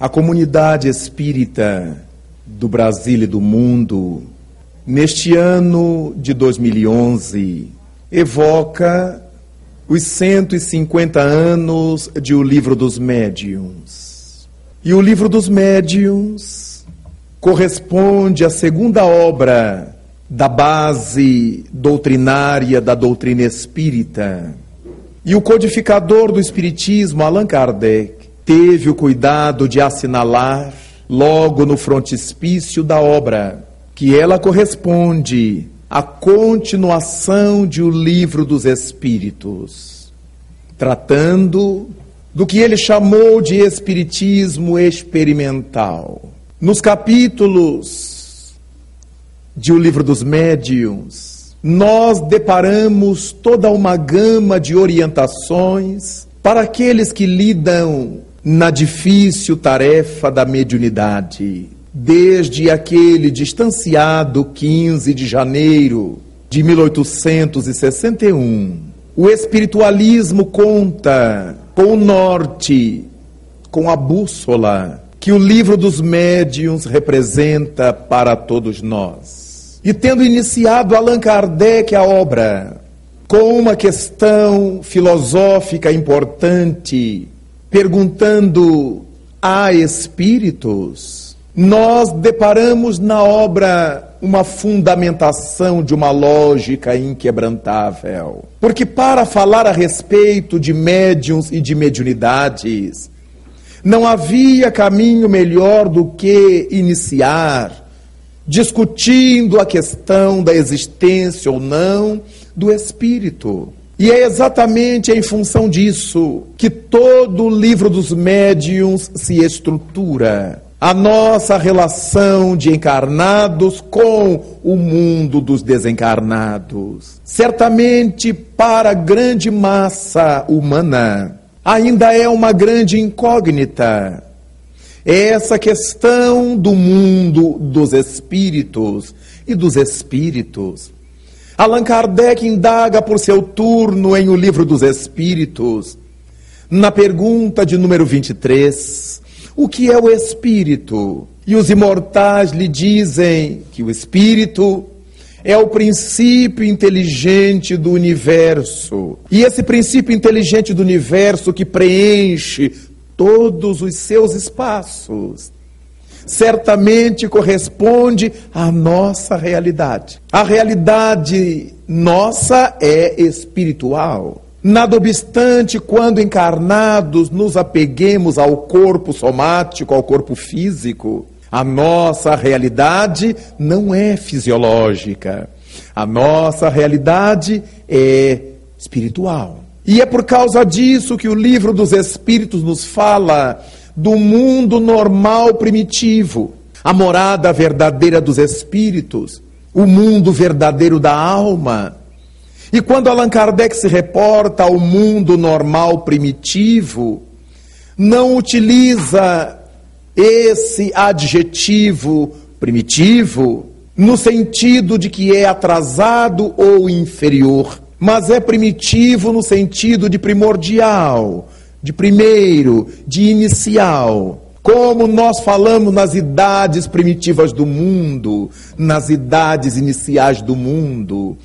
A comunidade espírita do Brasil e do mundo, neste ano de 2011, evoca os 150 anos de O Livro dos Médiuns. E o Livro dos Médiuns corresponde à segunda obra da base doutrinária da doutrina espírita. E o codificador do Espiritismo, Allan Kardec, teve o cuidado de assinalar, logo no frontispício da obra, que ela corresponde à continuação de O Livro dos Espíritos, tratando do que ele chamou de Espiritismo experimental. Nos capítulos de O Livro dos Médiuns, nós deparamos toda uma gama de orientações para aqueles que lidam na difícil tarefa da mediunidade, desde aquele distanciado 15 de janeiro de 1861. O espiritualismo conta com o norte, com a bússola que o livro dos médiuns representa para todos nós. E tendo iniciado Allan Kardec a obra com uma questão filosófica importante, perguntando a espíritos, nós deparamos na obra uma fundamentação de uma lógica inquebrantável. Porque para falar a respeito de médiums e de mediunidades, não havia caminho melhor do que iniciar discutindo a questão da existência ou não do espírito. E é exatamente em função disso que todo o livro dos médiuns se estrutura. A nossa relação de encarnados com o mundo dos desencarnados. Certamente, para a grande massa humana, ainda é uma grande incógnita. Essa questão do mundo dos espíritos e dos espíritos Allan Kardec indaga por seu turno em O Livro dos Espíritos, na pergunta de número 23, o que é o espírito? E os imortais lhe dizem que o espírito é o princípio inteligente do universo. E esse princípio inteligente do universo que preenche todos os seus espaços certamente corresponde à nossa realidade. A realidade nossa é espiritual. Nada obstante, quando encarnados, nos apeguemos ao corpo somático, ao corpo físico, a nossa realidade não é fisiológica. A nossa realidade é espiritual. E é por causa disso que o livro dos Espíritos nos fala do mundo normal primitivo, a morada verdadeira dos espíritos, o mundo verdadeiro da alma. E quando Allan Kardec se reporta ao mundo normal primitivo, não utiliza esse adjetivo primitivo no sentido de que é atrasado ou inferior, mas é primitivo no sentido de primordial, de primeiro, de inicial. Como nós falamos nas idades primitivas do mundo, nas idades iniciais do mundo.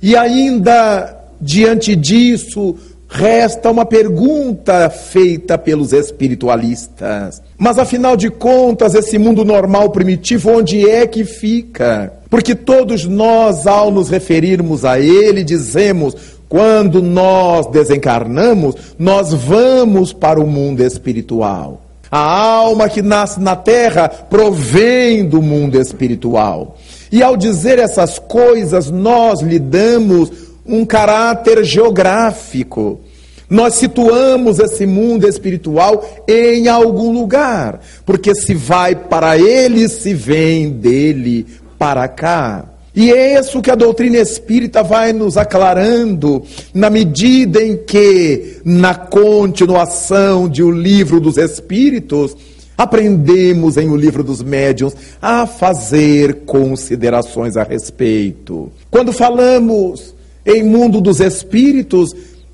E ainda, diante disso, resta uma pergunta feita pelos espiritualistas. Mas afinal de contas, esse mundo normal primitivo, onde é que fica? Porque todos nós, ao nos referirmos a ele, dizemos: quando nós desencarnamos, nós vamos para o mundo espiritual. A alma que nasce na terra provém do mundo espiritual. E ao dizer essas coisas, nós lhe damos um caráter geográfico. Nós situamos esse mundo espiritual em algum lugar, porque se vai para ele, se vem dele para cá. E é isso que a doutrina espírita vai nos aclarando, na medida em que, na continuação de O Livro dos Espíritos, aprendemos em O Livro dos Médiuns a fazer considerações a respeito. Quando falamos em mundo dos espíritos,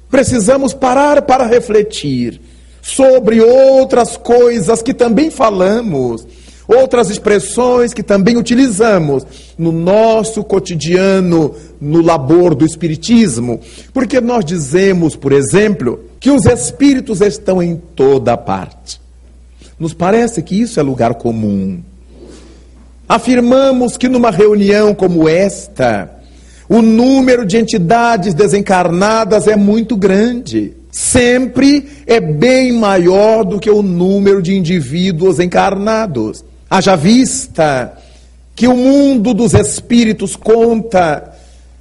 precisamos parar para refletir. sobre outras coisas que também falamos, outras expressões que também utilizamos no nosso cotidiano, no labor do Espiritismo. Porque nós dizemos, por exemplo, que os Espíritos estão em toda parte. Nos parece que isso é lugar comum. Afirmamos que numa reunião como esta, o número de entidades desencarnadas é muito grande. Sempre é bem maior do que o número de indivíduos encarnados. Haja vista que o mundo dos espíritos conta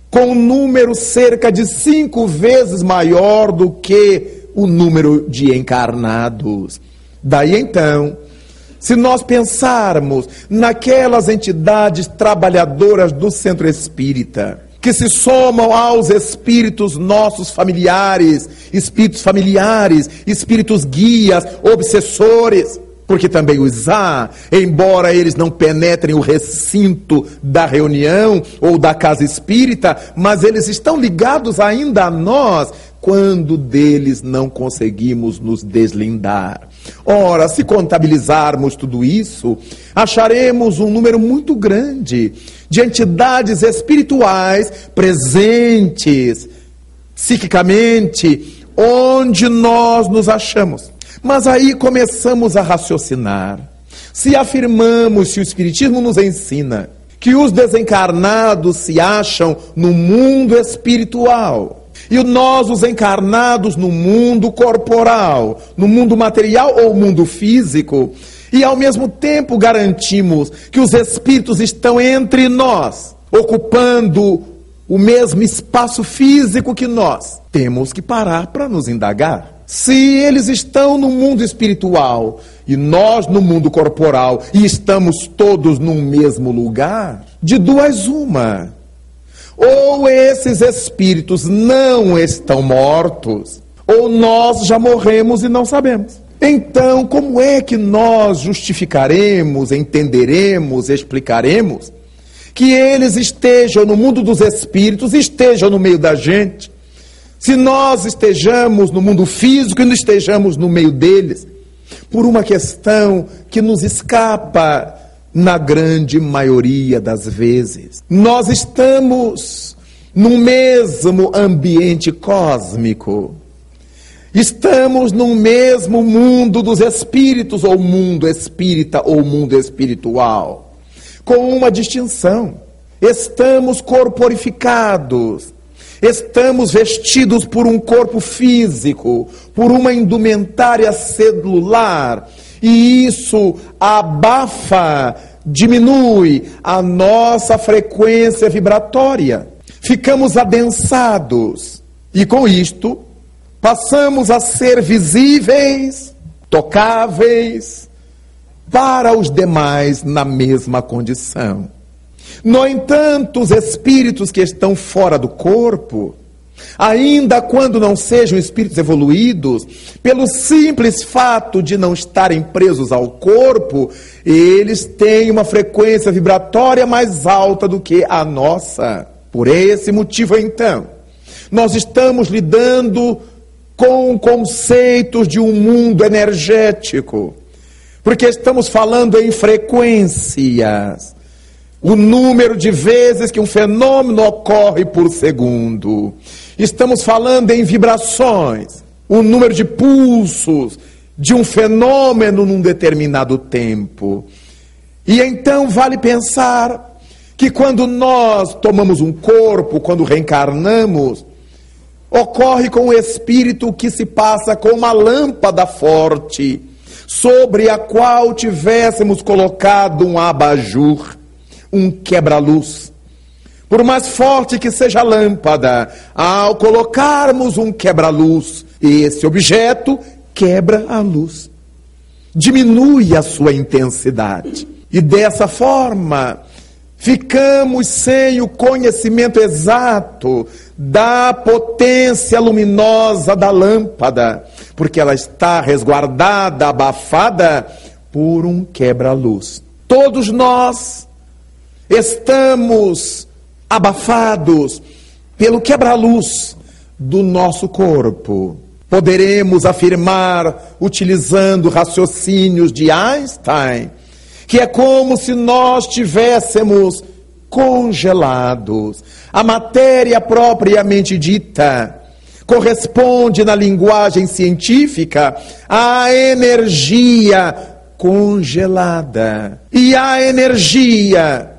com um número cerca de cinco vezes maior do que o número de encarnados. Daí então, se nós pensarmos naquelas entidades trabalhadoras do centro espírita, que se somam aos espíritos nossos familiares, espíritos familiares, espíritos guias, obsessores, porque também os há, embora eles não penetrem o recinto da reunião ou da casa espírita, mas eles estão ligados ainda a nós quando deles não conseguimos nos deslindar. Ora, se contabilizarmos tudo isso, acharemos um número muito grande de entidades espirituais presentes psiquicamente onde nós nos achamos. Mas aí começamos a raciocinar. Se afirmamos, se o Espiritismo nos ensina que os desencarnados se acham no mundo espiritual, e nós, os encarnados, no mundo corporal, no mundo material ou mundo físico, e ao mesmo tempo garantimos que os espíritos estão entre nós, ocupando o mesmo espaço físico que nós, temos que parar para nos indagar. Se eles estão no mundo espiritual e nós no mundo corporal e estamos todos no mesmo lugar, de duas uma. Ou esses espíritos não estão mortos, ou nós já morremos e não sabemos. Então, como é que nós justificaremos, entenderemos, explicaremos que eles estejam no mundo dos espíritos, estejam no meio da gente? Se nós estejamos no mundo físico e não estejamos no meio deles, por uma questão que nos escapa na grande maioria das vezes. Nós estamos no mesmo ambiente cósmico. Estamos no mesmo mundo dos espíritos, ou mundo espírita, ou mundo espiritual, com uma distinção. Estamos corporificados Estamos vestidos por um corpo físico, por uma indumentária celular, e isso abafa, diminui a nossa frequência vibratória. Ficamos adensados, e com isto passamos a ser visíveis, tocáveis, para os demais na mesma condição. No entanto, os espíritos que estão fora do corpo, ainda quando não sejam espíritos evoluídos, pelo simples fato de não estarem presos ao corpo, eles têm uma frequência vibratória mais alta do que a nossa. Por esse motivo, então, nós estamos lidando com conceitos de um mundo energético, porque estamos falando em frequências o número de vezes que um fenômeno ocorre por segundo. Estamos falando em vibrações, o número de pulsos de um fenômeno num determinado tempo. E então vale pensar que quando nós tomamos um corpo, quando reencarnamos, ocorre com o espírito que se passa com uma lâmpada forte, sobre a qual tivéssemos colocado um abajur um quebra-luz. Por mais forte que seja a lâmpada, ao colocarmos um quebra-luz, esse objeto quebra a luz, diminui a sua intensidade. E dessa forma, ficamos sem o conhecimento exato da potência luminosa da lâmpada, porque ela está resguardada, abafada por um quebra-luz. Todos nós Estamos abafados pelo quebra-luz do nosso corpo. Poderemos afirmar, utilizando raciocínios de Einstein, que é como se nós tivéssemos congelados. A matéria propriamente dita corresponde na linguagem científica à energia congelada. E a energia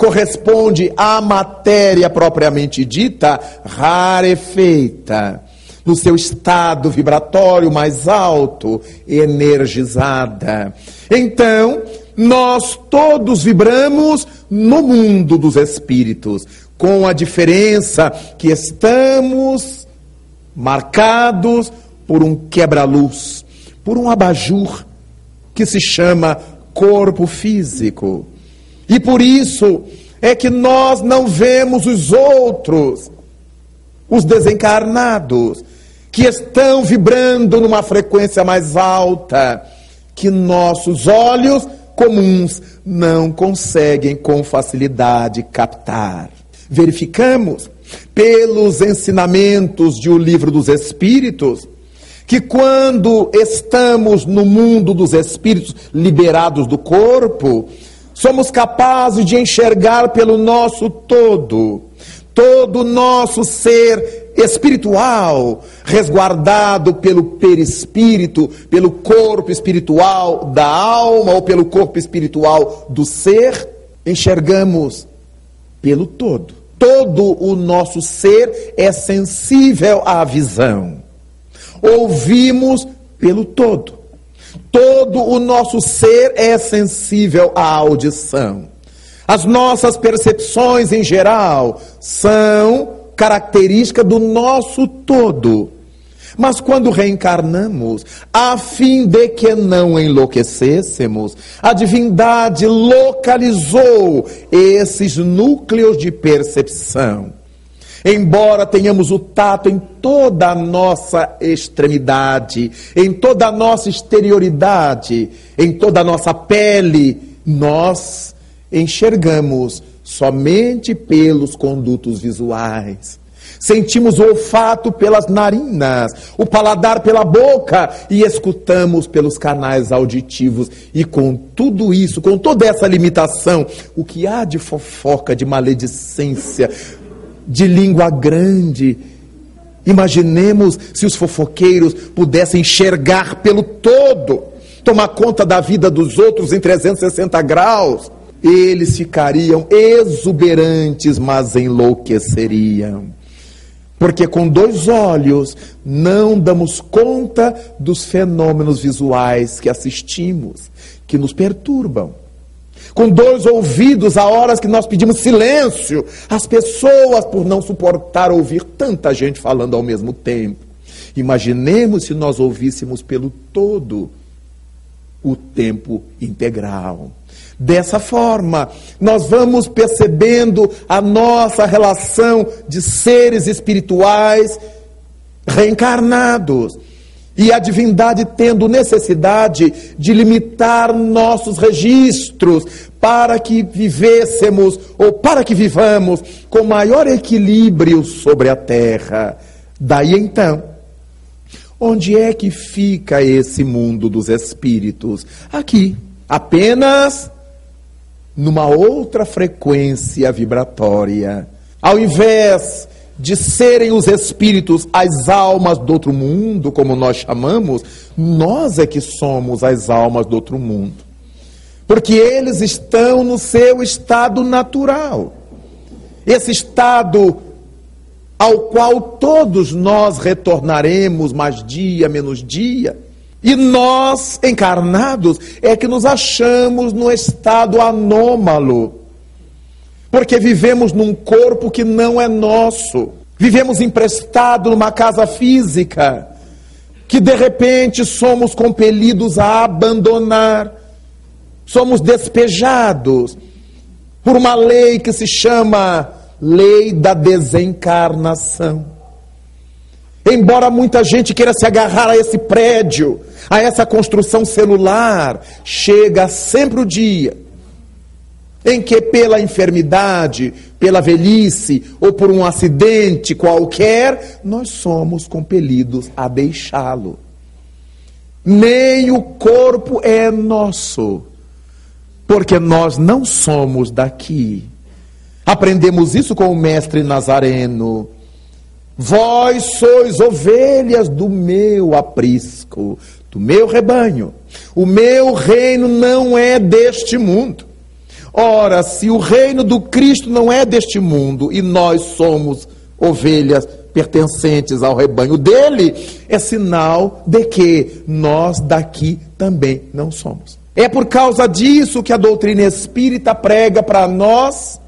corresponde à matéria propriamente dita rarefeita no seu estado vibratório mais alto, energizada. Então, nós todos vibramos no mundo dos espíritos, com a diferença que estamos marcados por um quebra-luz, por um abajur que se chama corpo físico. E por isso é que nós não vemos os outros, os desencarnados, que estão vibrando numa frequência mais alta, que nossos olhos comuns não conseguem com facilidade captar. Verificamos pelos ensinamentos de O Livro dos Espíritos que quando estamos no mundo dos espíritos liberados do corpo, somos capazes de enxergar pelo nosso todo, todo o nosso ser espiritual, resguardado pelo perispírito, pelo corpo espiritual da alma ou pelo corpo espiritual do ser, enxergamos pelo todo. Todo o nosso ser é sensível à visão. Ouvimos pelo todo. Todo o nosso ser é sensível à audição. As nossas percepções em geral são característica do nosso todo. Mas quando reencarnamos, a fim de que não enlouquecêssemos, a divindade localizou esses núcleos de percepção. Embora tenhamos o tato em toda a nossa extremidade, em toda a nossa exterioridade, em toda a nossa pele, nós enxergamos somente pelos condutos visuais. Sentimos o olfato pelas narinas, o paladar pela boca e escutamos pelos canais auditivos. E com tudo isso, com toda essa limitação, o que há de fofoca, de maledicência, de língua grande, Imaginemos se os fofoqueiros pudessem enxergar pelo todo, tomar conta da vida dos outros em 360 graus eles ficariam exuberantes, mas enlouqueceriam. Porque com dois olhos não damos conta dos fenômenos visuais que assistimos, que nos perturbam. Com dois ouvidos, há horas que nós pedimos silêncio, as pessoas, por não suportar ouvir tanta gente falando ao mesmo tempo. Imaginemos se nós ouvíssemos pelo todo o tempo integral. Dessa forma, nós vamos percebendo a nossa relação de seres espirituais reencarnados e a divindade tendo necessidade de limitar nossos registros para que vivêssemos ou para que vivamos com maior equilíbrio sobre a terra. Daí então, onde é que fica esse mundo dos espíritos? Aqui, apenas numa outra frequência vibratória. Ao invés de serem os espíritos as almas do outro mundo, como nós chamamos, nós é que somos as almas do outro mundo. Porque eles estão no seu estado natural. Esse estado ao qual todos nós retornaremos mais dia menos dia e nós, encarnados, é que nos achamos no estado anômalo. Porque vivemos num corpo que não é nosso. Vivemos emprestado numa casa física, que de repente somos compelidos a abandonar. Somos despejados por uma lei que se chama Lei da Desencarnação. Embora muita gente queira se agarrar a esse prédio, a essa construção celular, chega sempre o dia em que pela enfermidade, pela velhice ou por um acidente qualquer, nós somos compelidos a deixá-lo. Nem o corpo é nosso, porque nós não somos daqui. Aprendemos isso com o mestre Nazareno. Vós sois ovelhas do meu aprisco, do meu rebanho. O meu reino não é deste mundo. Ora, se o reino do Cristo não é deste mundo e nós somos ovelhas pertencentes ao rebanho dele, é sinal de que nós daqui também não somos. É por causa disso que a doutrina espírita prega para nós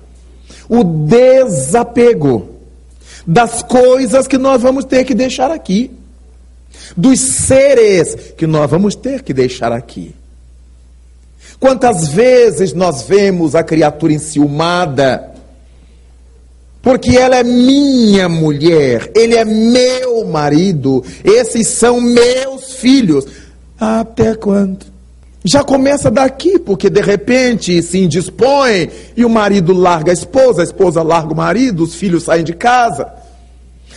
o desapego das coisas que nós vamos ter que deixar aqui, dos seres que nós vamos ter que deixar aqui. Quantas vezes nós vemos a criatura enciumada, porque ela é minha mulher, ele é meu marido, esses são meus filhos. Até quando? Já começa daqui, porque de repente se indispõe e o marido larga a esposa, a esposa larga o marido, os filhos saem de casa.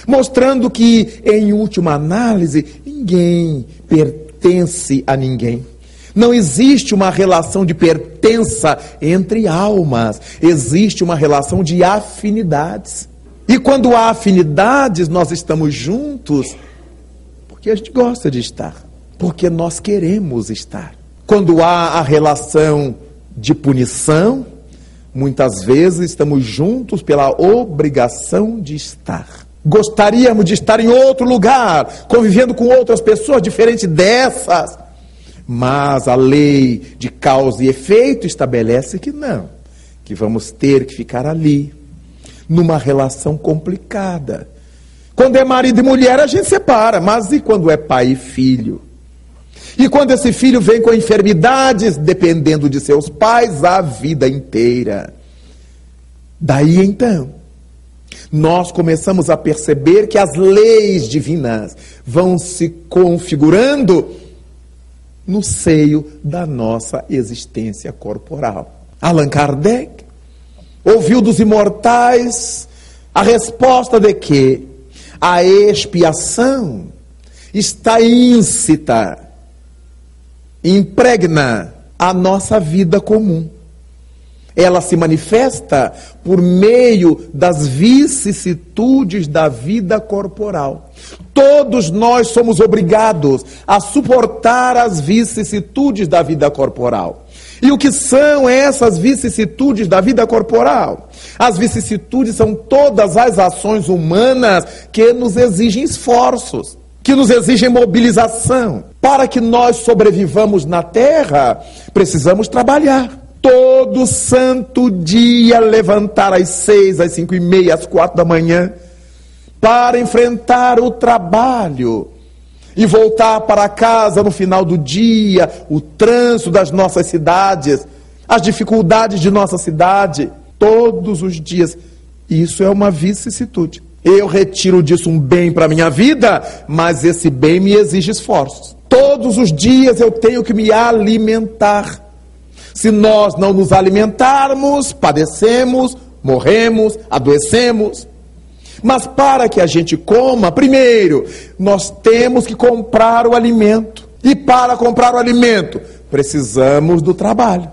Mostrando que, em última análise, ninguém pertence a ninguém. Não existe uma relação de pertença entre almas, existe uma relação de afinidades. E quando há afinidades, nós estamos juntos porque a gente gosta de estar, porque nós queremos estar. Quando há a relação de punição, muitas vezes estamos juntos pela obrigação de estar. Gostaríamos de estar em outro lugar, convivendo com outras pessoas diferentes dessas. Mas a lei de causa e efeito estabelece que não, que vamos ter que ficar ali, numa relação complicada. Quando é marido e mulher, a gente separa, mas e quando é pai e filho? E quando esse filho vem com enfermidades, dependendo de seus pais, a vida inteira. Daí então, nós começamos a perceber que as leis divinas vão se configurando no seio da nossa existência corporal. Allan Kardec ouviu dos imortais a resposta de que a expiação está íncita, impregna a nossa vida comum. Ela se manifesta por meio das vicissitudes da vida corporal. Todos nós somos obrigados a suportar as vicissitudes da vida corporal. E o que são essas vicissitudes da vida corporal? As vicissitudes são todas as ações humanas que nos exigem esforços, que nos exigem mobilização. Para que nós sobrevivamos na terra, precisamos trabalhar todo santo dia levantar às seis, às cinco e meia, às quatro da manhã, para enfrentar o trabalho e voltar para casa no final do dia, o trânsito das nossas cidades, as dificuldades de nossa cidade, todos os dias. Isso é uma vicissitude. Eu retiro disso um bem para a minha vida, mas esse bem me exige esforços. Todos os dias eu tenho que me alimentar. Se nós não nos alimentarmos, padecemos, morremos, adoecemos. Mas para que a gente coma, primeiro, nós temos que comprar o alimento. E para comprar o alimento, precisamos do trabalho,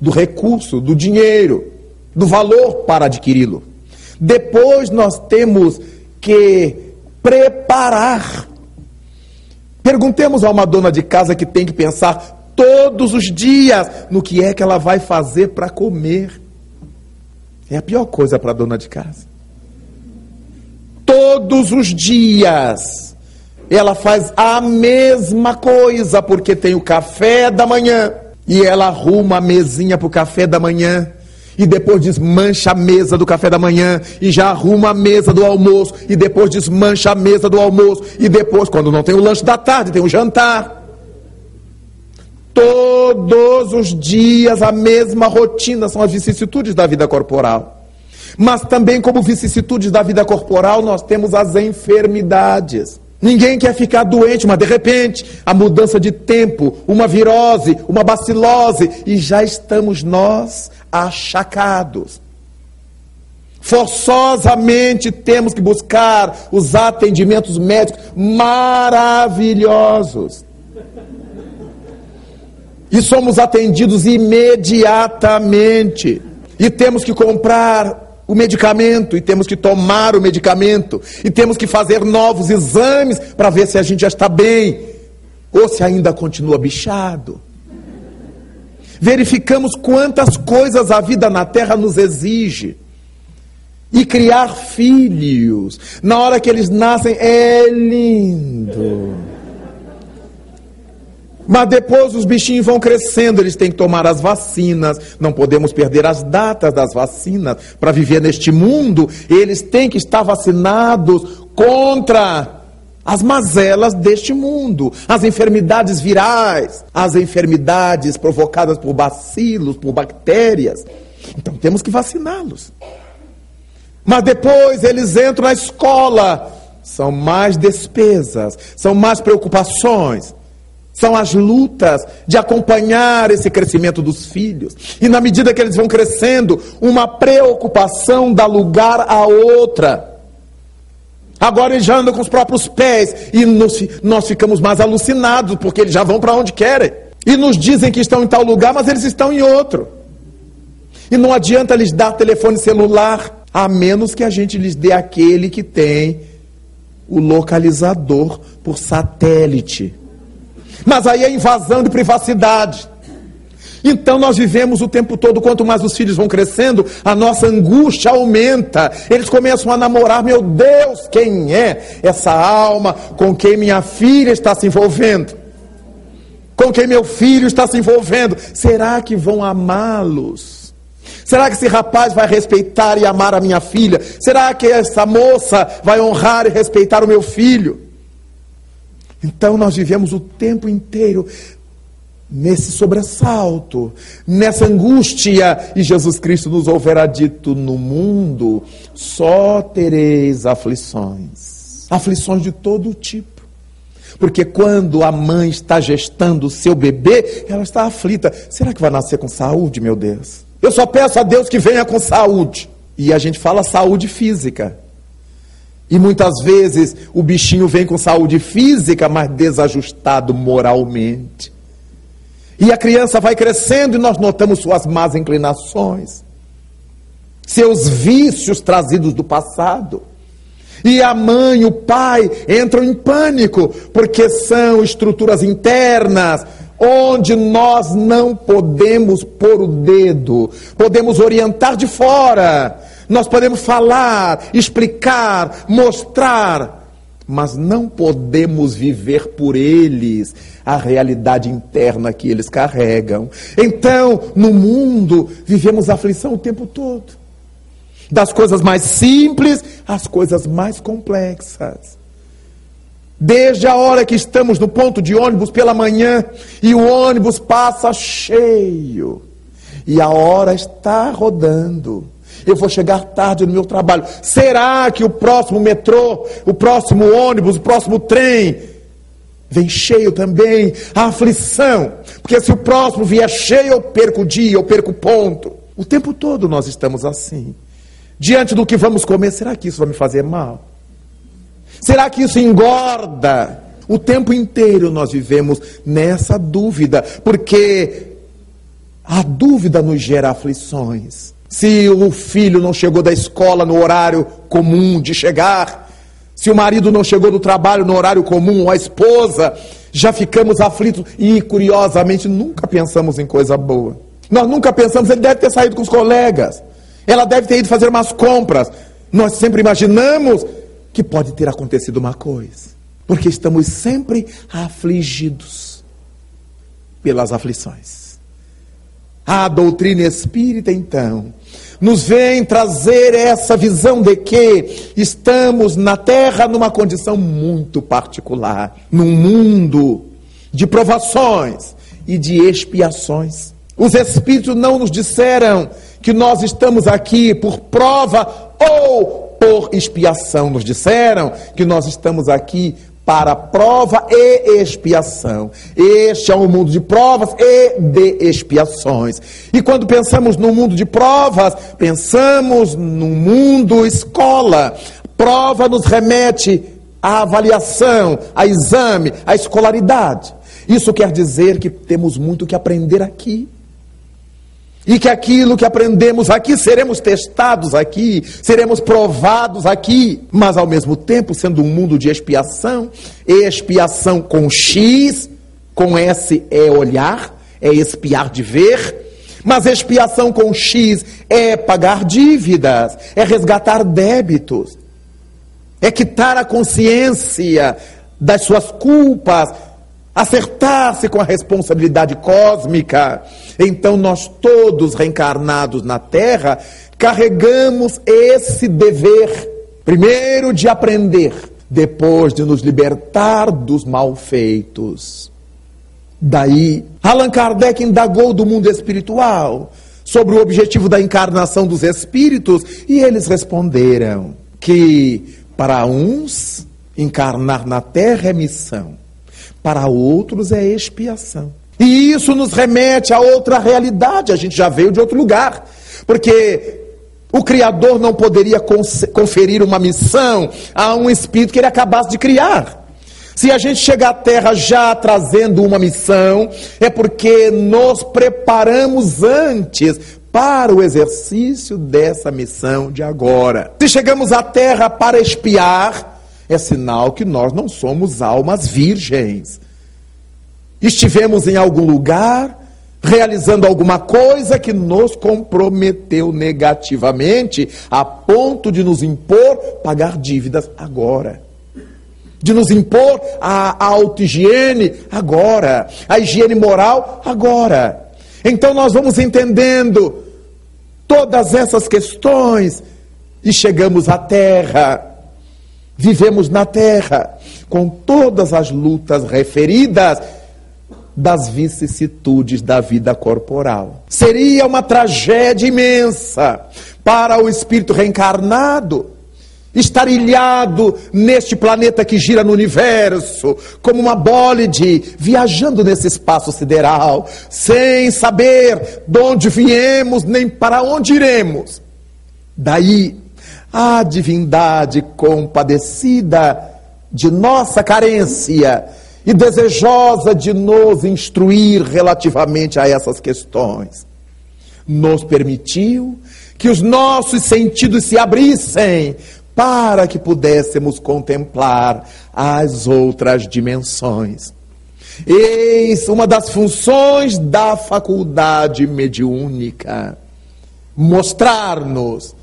do recurso, do dinheiro, do valor para adquiri-lo. Depois nós temos que preparar. Perguntemos a uma dona de casa que tem que pensar todos os dias no que é que ela vai fazer para comer. É a pior coisa para a dona de casa. Todos os dias ela faz a mesma coisa, porque tem o café da manhã e ela arruma a mesinha para o café da manhã. E depois desmancha a mesa do café da manhã, e já arruma a mesa do almoço, e depois desmancha a mesa do almoço, e depois, quando não tem o lanche da tarde, tem o jantar. Todos os dias a mesma rotina são as vicissitudes da vida corporal. Mas também, como vicissitudes da vida corporal, nós temos as enfermidades. Ninguém quer ficar doente, mas de repente, a mudança de tempo, uma virose, uma bacilose, e já estamos nós achacados. Forçosamente temos que buscar os atendimentos médicos maravilhosos. E somos atendidos imediatamente. E temos que comprar o medicamento, e temos que tomar o medicamento, e temos que fazer novos exames para ver se a gente já está bem, ou se ainda continua bichado. Verificamos quantas coisas a vida na terra nos exige. E criar filhos, na hora que eles nascem, é lindo. Mas depois os bichinhos vão crescendo, eles têm que tomar as vacinas, não podemos perder as datas das vacinas para viver neste mundo. Eles têm que estar vacinados contra as mazelas deste mundo, as enfermidades virais, as enfermidades provocadas por bacilos, por bactérias. Então temos que vaciná-los. Mas depois eles entram na escola, são mais despesas, são mais preocupações. São as lutas de acompanhar esse crescimento dos filhos. E na medida que eles vão crescendo, uma preocupação dá lugar a outra. Agora eles já andam com os próprios pés e nos, nós ficamos mais alucinados, porque eles já vão para onde querem. E nos dizem que estão em tal lugar, mas eles estão em outro. E não adianta lhes dar telefone celular, a menos que a gente lhes dê aquele que tem o localizador por satélite. Mas aí é invasão de privacidade. Então nós vivemos o tempo todo, quanto mais os filhos vão crescendo, a nossa angústia aumenta. Eles começam a namorar, meu Deus, quem é essa alma com quem minha filha está se envolvendo? Com quem meu filho está se envolvendo? Será que vão amá-los? Será que esse rapaz vai respeitar e amar a minha filha? Será que essa moça vai honrar e respeitar o meu filho? Então nós vivemos o tempo inteiro nesse sobressalto, nessa angústia, e Jesus Cristo nos houverá dito: no mundo só tereis aflições, aflições de todo tipo. Porque quando a mãe está gestando o seu bebê, ela está aflita. Será que vai nascer com saúde, meu Deus? Eu só peço a Deus que venha com saúde. E a gente fala saúde física. E muitas vezes o bichinho vem com saúde física, mas desajustado moralmente. E a criança vai crescendo e nós notamos suas más inclinações, seus vícios trazidos do passado. E a mãe, o pai entram em pânico, porque são estruturas internas, onde nós não podemos pôr o dedo, podemos orientar de fora, nós podemos falar, explicar, mostrar, mas não podemos viver por eles a realidade interna que eles carregam. Então, no mundo, vivemos aflição o tempo todo. Das coisas mais simples às coisas mais complexas. Desde a hora que estamos no ponto de ônibus pela manhã e o ônibus passa cheio e a hora está rodando eu vou chegar tarde no meu trabalho. Será que o próximo metrô, o próximo ônibus, o próximo trem vem cheio também? A aflição, porque se o próximo vier cheio, eu perco o dia, eu perco o ponto. O tempo todo nós estamos assim. Diante do que vamos comer, será que isso vai me fazer mal? Será que isso engorda? O tempo inteiro nós vivemos nessa dúvida, porque a dúvida nos gera aflições. Se o filho não chegou da escola no horário comum de chegar, se o marido não chegou do trabalho no horário comum, a esposa, já ficamos aflitos e, curiosamente, nunca pensamos em coisa boa. Nós nunca pensamos, ele deve ter saído com os colegas, ela deve ter ido fazer umas compras. Nós sempre imaginamos que pode ter acontecido uma coisa, porque estamos sempre afligidos pelas aflições. A doutrina espírita, então, nos vem trazer essa visão de que estamos na Terra numa condição muito particular, num mundo de provações e de expiações. Os Espíritos não nos disseram que nós estamos aqui por prova ou por expiação, nos disseram que nós estamos aqui para prova e expiação. Este é um mundo de provas e de expiações. E quando pensamos no mundo de provas, pensamos no mundo escola. Prova nos remete à avaliação, a exame, à escolaridade. Isso quer dizer que temos muito que aprender aqui. E que aquilo que aprendemos aqui seremos testados aqui, seremos provados aqui, mas ao mesmo tempo sendo um mundo de expiação, expiação com X, com S é olhar, é espiar de ver, mas expiação com X é pagar dívidas, é resgatar débitos, é quitar a consciência das suas culpas, acertar-se com a responsabilidade cósmica. Então, nós todos reencarnados na Terra carregamos esse dever, primeiro de aprender, depois de nos libertar dos malfeitos. Daí, Allan Kardec indagou do mundo espiritual sobre o objetivo da encarnação dos espíritos e eles responderam que para uns encarnar na terra é missão para outros é expiação. E isso nos remete a outra realidade, a gente já veio de outro lugar. Porque o Criador não poderia conferir uma missão a um espírito que ele acabasse de criar. Se a gente chega à Terra já trazendo uma missão, é porque nos preparamos antes para o exercício dessa missão de agora. Se chegamos à Terra para espiar, é sinal que nós não somos almas virgens. Estivemos em algum lugar realizando alguma coisa que nos comprometeu negativamente a ponto de nos impor pagar dívidas agora. De nos impor a auto-higiene agora, a higiene moral agora. Então nós vamos entendendo todas essas questões e chegamos à terra Vivemos na terra com todas as lutas referidas das vicissitudes da vida corporal. Seria uma tragédia imensa para o espírito reencarnado estar ilhado neste planeta que gira no universo, como uma bólide, viajando nesse espaço sideral, sem saber de onde viemos nem para onde iremos. Daí a divindade compadecida de nossa carência e desejosa de nos instruir relativamente a essas questões, nos permitiu que os nossos sentidos se abrissem para que pudéssemos contemplar as outras dimensões. Eis uma das funções da faculdade mediúnica: mostrar-nos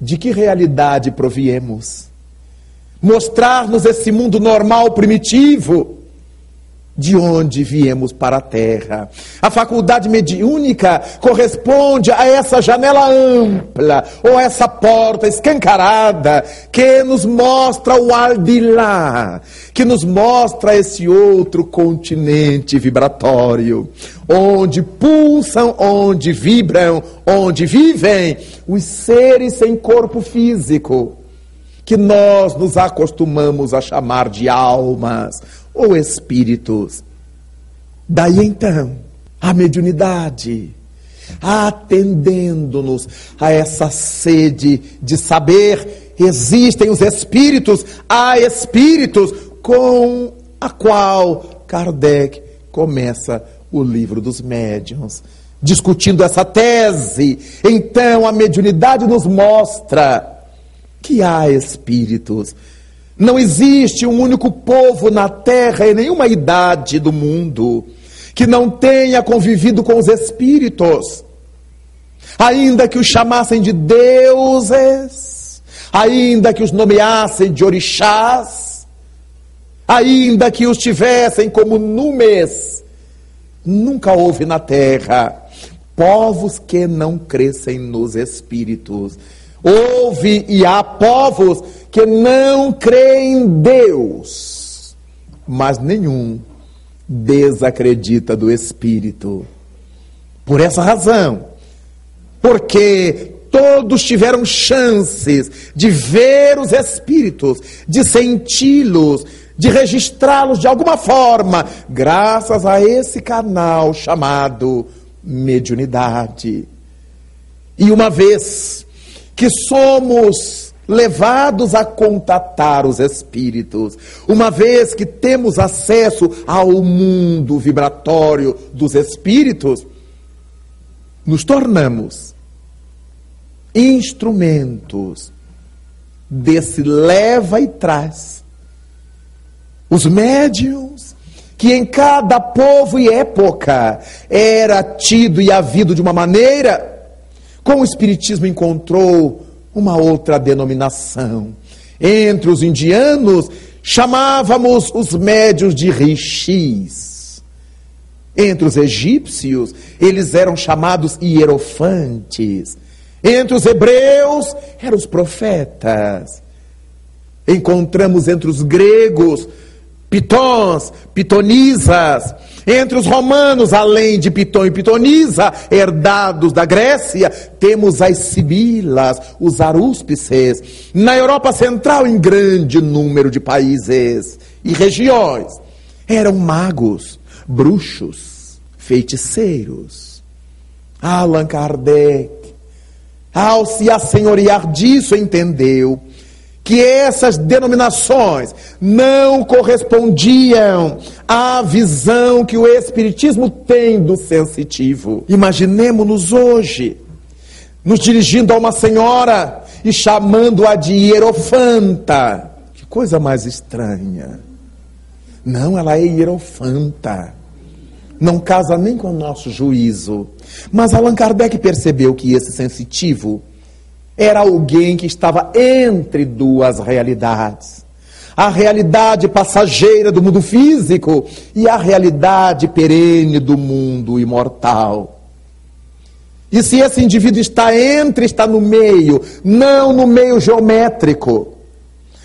de que realidade proviemos. Mostrar-nos esse mundo normal, primitivo, de onde viemos para a terra. A faculdade mediúnica corresponde a essa janela ampla, ou essa porta escancarada, que nos mostra o ar de lá, que nos mostra esse outro continente vibratório, onde pulsam, onde vibram, onde vivem os seres sem corpo físico, que nós nos acostumamos a chamar de almas ou espíritos. Daí então, a mediunidade, atendendo-nos a essa sede de saber, existem os espíritos, há espíritos com a qual Kardec começa o livro dos médiuns, discutindo essa tese. Então a mediunidade nos mostra que há espíritos. Não existe um único povo na terra em nenhuma idade do mundo que não tenha convivido com os espíritos. Ainda que os chamassem de deuses, ainda que os nomeassem de orixás, ainda que os tivessem como numes, nunca houve na terra povos que não crescem nos espíritos. Houve e há povos que não creem em Deus, mas nenhum desacredita do Espírito. Por essa razão, porque todos tiveram chances de ver os espíritos, de senti-los, de registrá-los de alguma forma, graças a esse canal chamado mediunidade. E uma vez que somos levados a contatar os espíritos, uma vez que temos acesso ao mundo vibratório dos espíritos, nos tornamos instrumentos desse leva e traz. Os médiums, que em cada povo e época era tido e havido de uma maneira, com o Espiritismo encontrou uma outra denominação. Entre os indianos, chamávamos os médios de rishis. Entre os egípcios, eles eram chamados hierofantes. Entre os hebreus, eram os profetas. Encontramos entre os gregos pitons, pitonisas. Entre os romanos, além de piton e pitonisa, herdados da Grécia, temos as sibilas, os arúspices. Na Europa Central, em grande número de países e regiões, eram magos, bruxos, feiticeiros. Allan Kardec ao se assenhorear disso, entendeu que essas denominações não correspondiam à visão que o Espiritismo tem do sensitivo. Imaginemos-nos hoje, nos dirigindo a uma senhora e chamando-a de hierofanta. Que coisa mais estranha. Não, ela é hierofanta. Não casa nem com o nosso juízo. Mas Allan Kardec percebeu que esse sensitivo era alguém que estava entre duas realidades. A realidade passageira do mundo físico e a realidade perene do mundo imortal. E se esse indivíduo está entre, está no meio, não no meio geométrico,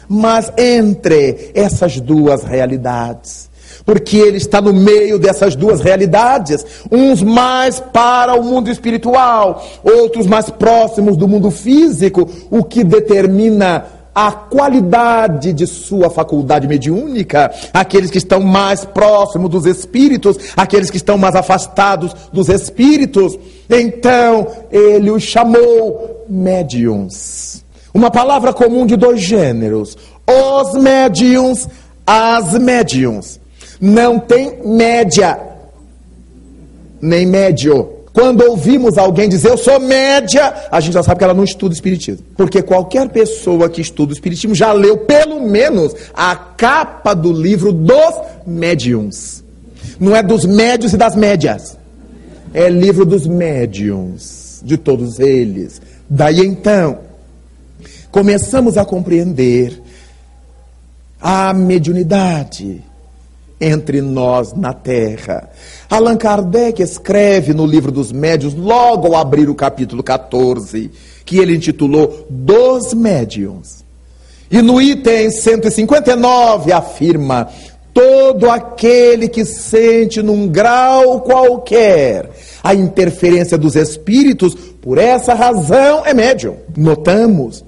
mas entre essas duas realidades porque ele está no meio dessas duas realidades, uns mais para o mundo espiritual, outros mais próximos do mundo físico, o que determina a qualidade de sua faculdade mediúnica, aqueles que estão mais próximos dos espíritos, aqueles que estão mais afastados dos espíritos. Então, ele os chamou médiums. Uma palavra comum de dois gêneros: os médiums, as médiums não tem média, nem médio. Quando ouvimos alguém dizer eu sou média, a gente já sabe que ela não estuda espiritismo. Porque qualquer pessoa que estuda espiritismo já leu pelo menos a capa do livro dos médiums. Não é dos médios e das médias. É livro dos médiums, de todos eles. Daí então, começamos a compreender a mediunidade entre nós na terra. Allan Kardec escreve no livro dos médios, logo ao abrir o capítulo 14, que ele intitulou Dos Médiuns. E no item 159 afirma: todo aquele que sente num grau qualquer a interferência dos espíritos, por essa razão é médium. Notamos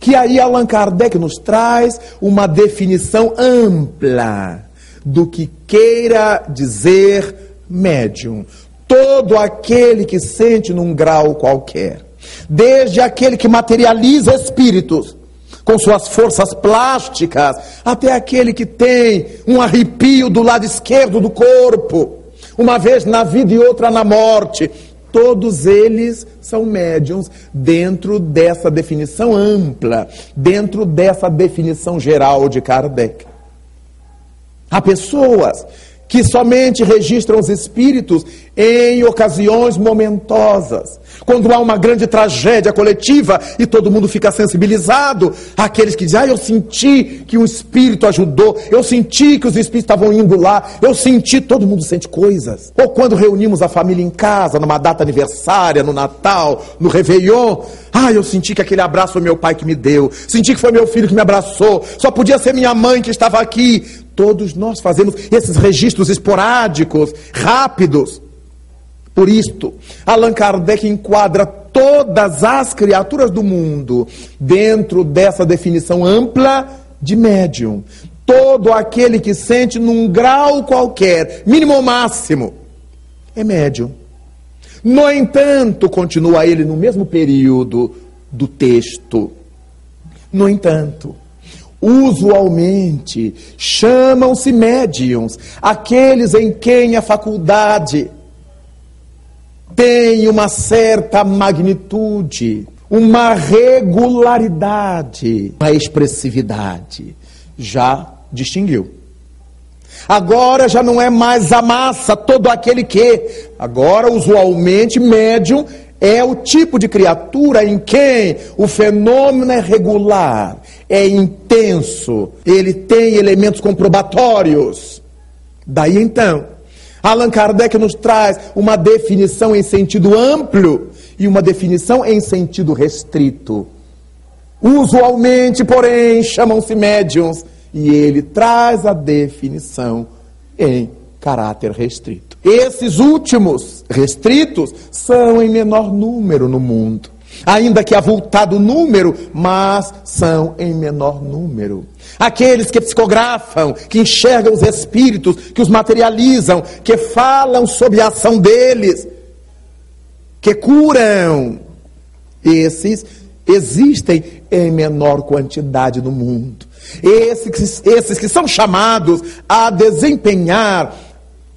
que aí Allan Kardec nos traz uma definição ampla do que queira dizer médium. Todo aquele que sente num grau qualquer, desde aquele que materializa espíritos com suas forças plásticas, até aquele que tem um arrepio do lado esquerdo do corpo, uma vez na vida e outra na morte. Todos eles são médiums dentro dessa definição ampla, dentro dessa definição geral de Kardec. Há pessoas que somente registram os espíritos em ocasiões momentosas. Quando há uma grande tragédia coletiva e todo mundo fica sensibilizado, aqueles que dizem, ah, eu senti que um espírito ajudou, eu senti que os espíritos estavam indo lá, eu senti, todo mundo sente coisas. Ou quando reunimos a família em casa, numa data aniversária, no Natal, no Réveillon, ah, eu senti que aquele abraço foi meu pai que me deu, senti que foi meu filho que me abraçou, só podia ser minha mãe que estava aqui. Todos nós fazemos esses registros esporádicos, rápidos. Por isto, Allan Kardec enquadra todas as criaturas do mundo dentro dessa definição ampla de médium. Todo aquele que sente num grau qualquer, mínimo ou máximo, é médium. No entanto, continua ele no mesmo período do texto. No entanto, usualmente chamam-se médiums aqueles em quem a faculdade tem uma certa magnitude, uma regularidade, uma expressividade. Já distinguiu. Agora já não é mais a massa, todo aquele que. Agora, usualmente, médium é o tipo de criatura em quem o fenômeno é regular, é intenso, ele tem elementos comprobatórios. Daí então, Allan Kardec nos traz uma definição em sentido amplo e uma definição em sentido restrito. Usualmente, porém, chamam-se médiums e ele traz a definição em caráter restrito. Esses últimos, restritos, são em menor número no mundo. Ainda que avultado número, mas são em menor número. Aqueles que psicografam, que enxergam os espíritos, que os materializam, que falam sobre a ação deles, que curam, esses existem em menor quantidade no mundo. Esses, esses que são chamados a desempenhar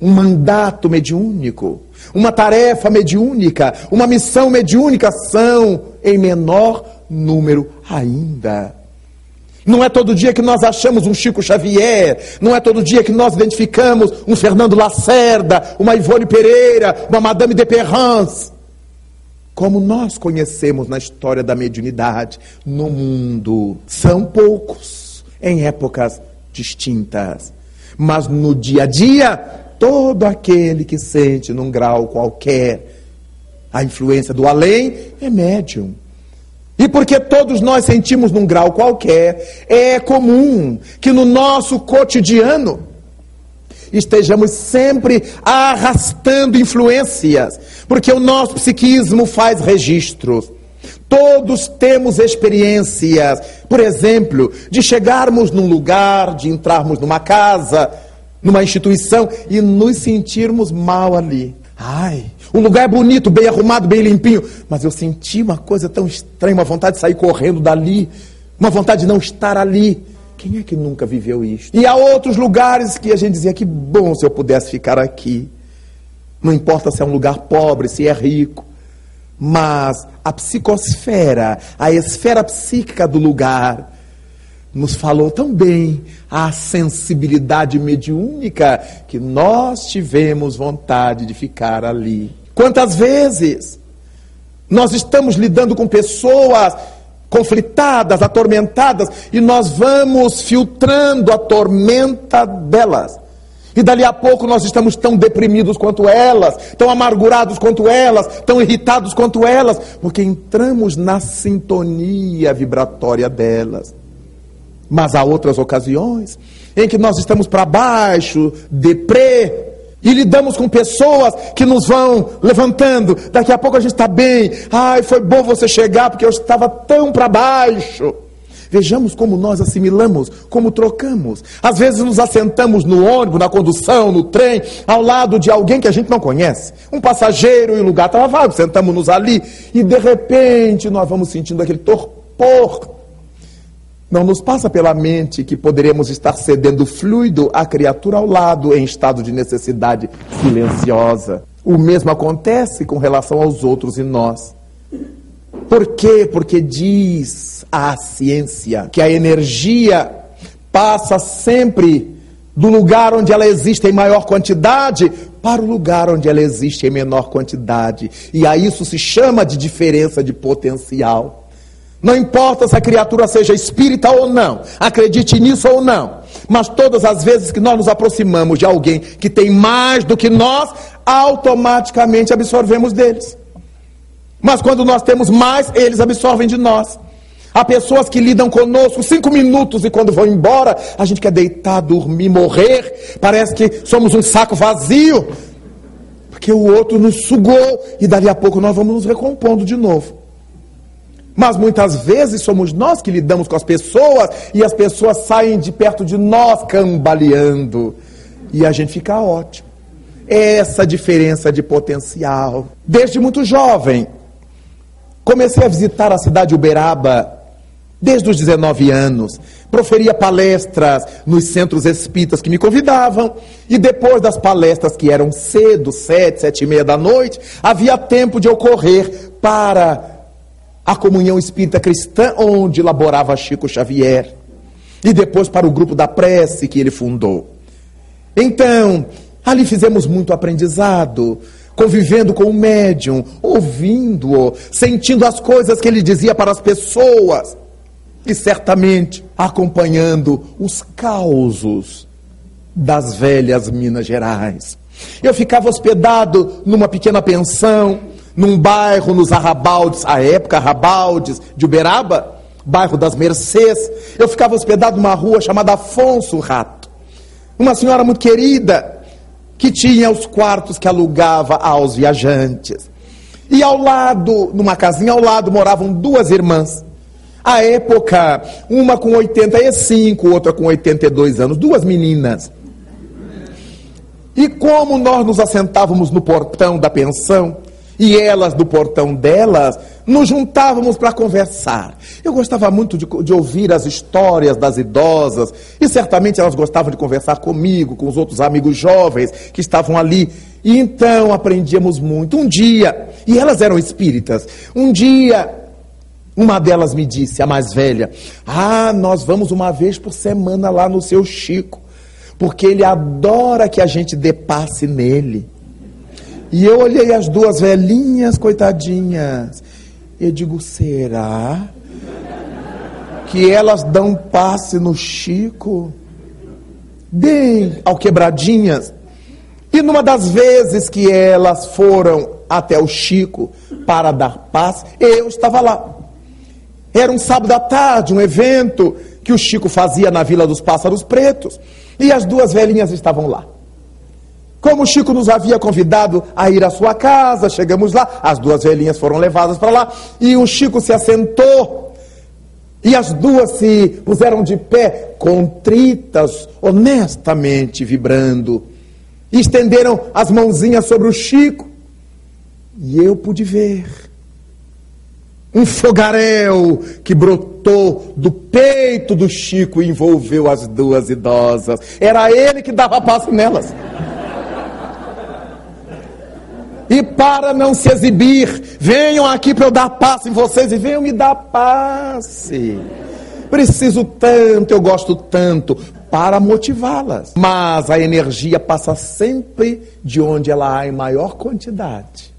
um mandato mediúnico, uma tarefa mediúnica, uma missão mediúnica são em menor número ainda. Não é todo dia que nós achamos um Chico Xavier, não é todo dia que nós identificamos um Fernando Lacerda, uma Ivone Pereira, uma Madame de Perrance. Como nós conhecemos na história da mediunidade no mundo, são poucos em épocas distintas. Mas no dia a dia, todo aquele que sente num grau qualquer a influência do além é médium. E porque todos nós sentimos num grau qualquer, é comum que no nosso cotidiano estejamos sempre arrastando influências, porque o nosso psiquismo faz registros. Todos temos experiências, por exemplo, de chegarmos num lugar, de entrarmos numa casa, numa instituição e nos sentirmos mal ali. Ai, o lugar é bonito, bem arrumado, bem limpinho, mas eu senti uma coisa tão estranha, uma vontade de sair correndo dali, uma vontade de não estar ali. Quem é que nunca viveu isso? E há outros lugares que a gente dizia que bom se eu pudesse ficar aqui. Não importa se é um lugar pobre, se é rico. Mas a psicosfera, a esfera psíquica do lugar, nos falou tão bem a sensibilidade mediúnica que nós tivemos vontade de ficar ali. Quantas vezes nós estamos lidando com pessoas conflitadas, atormentadas, e nós vamos filtrando a tormenta delas. E dali a pouco nós estamos tão deprimidos quanto elas, tão amargurados quanto elas, tão irritados quanto elas, porque entramos na sintonia vibratória delas. Mas há outras ocasiões em que nós estamos para baixo, deprê, e lidamos com pessoas que nos vão levantando. Daqui a pouco a gente está bem. Ai, foi bom você chegar porque eu estava tão para baixo. Vejamos como nós assimilamos, como trocamos. Às vezes nos assentamos no ônibus, na condução, no trem, ao lado de alguém que a gente não conhece. Um passageiro e o lugar estava vago, sentamos-nos ali e de repente nós vamos sentindo aquele torpor não nos passa pela mente que poderemos estar cedendo fluido à criatura ao lado em estado de necessidade silenciosa. O mesmo acontece com relação aos outros e nós. Por quê? Porque diz a ciência que a energia passa sempre do lugar onde ela existe em maior quantidade para o lugar onde ela existe em menor quantidade. E a isso se chama de diferença de potencial. Não importa se a criatura seja espírita ou não, acredite nisso ou não, mas todas as vezes que nós nos aproximamos de alguém que tem mais do que nós, automaticamente absorvemos deles. Mas quando nós temos mais, eles absorvem de nós. Há pessoas que lidam conosco cinco minutos e quando vão embora, a gente quer deitar, dormir, morrer. Parece que somos um saco vazio porque o outro nos sugou e dali a pouco nós vamos nos recompondo de novo. Mas muitas vezes somos nós que lidamos com as pessoas e as pessoas saem de perto de nós cambaleando e a gente fica ótimo. Essa diferença de potencial. Desde muito jovem, comecei a visitar a cidade de Uberaba desde os 19 anos. Proferia palestras nos centros espíritas que me convidavam. E depois das palestras, que eram cedo, sete, sete e meia da noite, havia tempo de eu correr para a comunhão espírita cristã, onde laborava Chico Xavier. E depois para o grupo da prece que ele fundou. Então, ali fizemos muito aprendizado convivendo com o médium, ouvindo-o, sentindo as coisas que ele dizia para as pessoas e certamente acompanhando os causos das velhas Minas Gerais. Eu ficava hospedado numa pequena pensão, num bairro nos Arrabaldes, a época Arrabaldes de Uberaba, bairro das Mercês. Eu ficava hospedado numa rua chamada Afonso Rato. Uma senhora muito querida, que tinha os quartos que alugava aos viajantes. E ao lado, numa casinha ao lado, moravam duas irmãs. À época, uma com 85, outra com 82 anos, duas meninas. E como nós nos assentávamos no portão da pensão, e elas do portão delas, nos juntávamos para conversar. Eu gostava muito de, de, ouvir as histórias das idosas, e certamente elas gostavam de conversar comigo, com os outros amigos jovens que estavam ali. E então aprendíamos muito. Um dia, e elas eram espíritas, um dia uma delas me disse, a mais velha: Ah, nós vamos uma vez por semana lá no seu Chico, porque ele adora que a gente dê passe nele. E eu olhei as duas velhinhas, coitadinhas. Eu digo: será que elas dão passe no Chico? Bem, ao quebradinhas. E numa das vezes que elas foram até o Chico para dar passe, eu estava lá. Era um sábado à tarde, um evento que o Chico fazia na Vila dos Pássaros Pretos. E as duas velhinhas estavam lá. Como o Chico nos havia convidado a ir à sua casa, chegamos lá, as duas velhinhas foram levadas para lá, e o Chico se assentou, e as duas se puseram de pé, contritas, honestamente vibrando, e estenderam as mãozinhas sobre o Chico, e eu pude ver um fogaréu que brotou do peito do Chico e envolveu as duas idosas. Era ele que dava passo nelas. E para não se exibir, venham aqui para eu dar passe em vocês e venham me dar passe. Preciso tanto, eu gosto tanto, para motivá-las. Mas a energia passa sempre de onde ela há em maior quantidade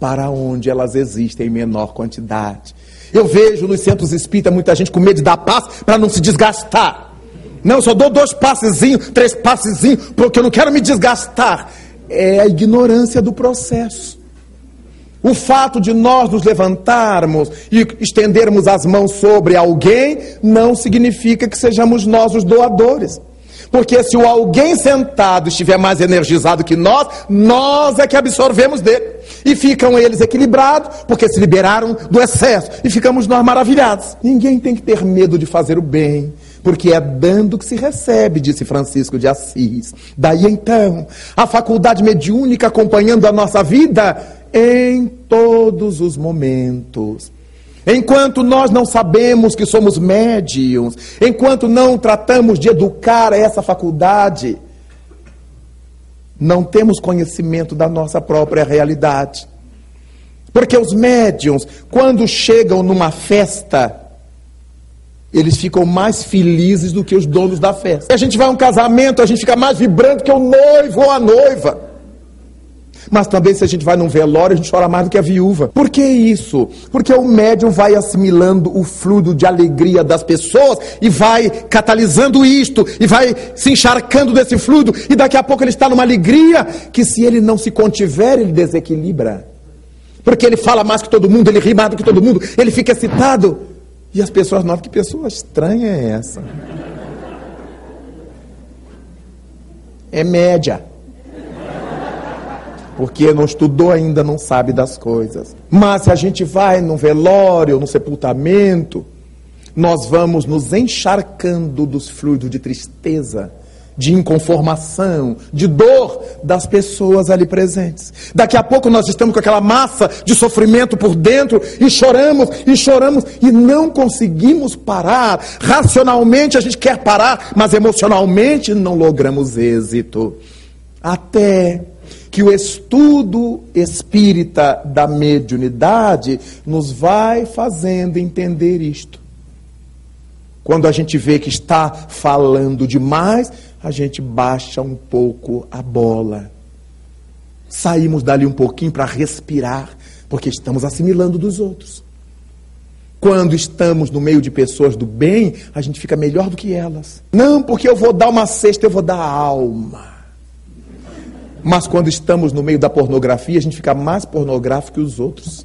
para onde elas existem em menor quantidade. Eu vejo nos centros espíritas muita gente com medo de dar passo para não se desgastar. Não, só dou dois passezinhos, três passezinhos, porque eu não quero me desgastar. É a ignorância do processo. O fato de nós nos levantarmos e estendermos as mãos sobre alguém não significa que sejamos nós os doadores. Porque se o alguém sentado estiver mais energizado que nós, nós é que absorvemos dele. E ficam eles equilibrados, porque se liberaram do excesso. E ficamos nós maravilhados. Ninguém tem que ter medo de fazer o bem, porque é dando que se recebe, disse Francisco de Assis. Daí então, a faculdade mediúnica acompanhando a nossa vida em todos os momentos. Enquanto nós não sabemos que somos médiums, enquanto não tratamos de educar essa faculdade, não temos conhecimento da nossa própria realidade. Porque os médiums, quando chegam numa festa, eles ficam mais felizes do que os donos da festa. A gente vai a um casamento, a gente fica mais vibrante que o noivo ou a noiva. Mas também se a gente vai num velório, a gente chora mais do que a viúva. Por que isso? Porque o médium vai assimilando o fluido de alegria das pessoas e vai catalisando isto, e vai se encharcando desse fluido, e daqui a pouco ele está numa alegria que se ele não se contiver, ele desequilibra. Porque ele fala mais que todo mundo, ele ri mais do que todo mundo, ele fica excitado. E as pessoas notam que pessoa estranha é essa. É média. porque não estudou ainda, não sabe das coisas. Mas se a gente vai num velório, no sepultamento, nós vamos nos encharcando dos fluidos de tristeza, de inconformação, de dor das pessoas ali presentes. Daqui a pouco nós estamos com aquela massa de sofrimento por dentro e choramos e choramos e não conseguimos parar. Racionalmente a gente quer parar, mas emocionalmente não logramos êxito. Até que o estudo espírita da mediunidade nos vai fazendo entender isto. Quando a gente vê que está falando demais, a gente baixa um pouco a bola. Saímos dali um pouquinho para respirar, porque estamos assimilando dos outros. Quando estamos no meio de pessoas do bem, a gente fica melhor do que elas. Não, porque eu vou dar uma cesta, eu vou dar alma. Mas quando estamos no meio da pornografia, a gente fica mais pornográfico que os outros.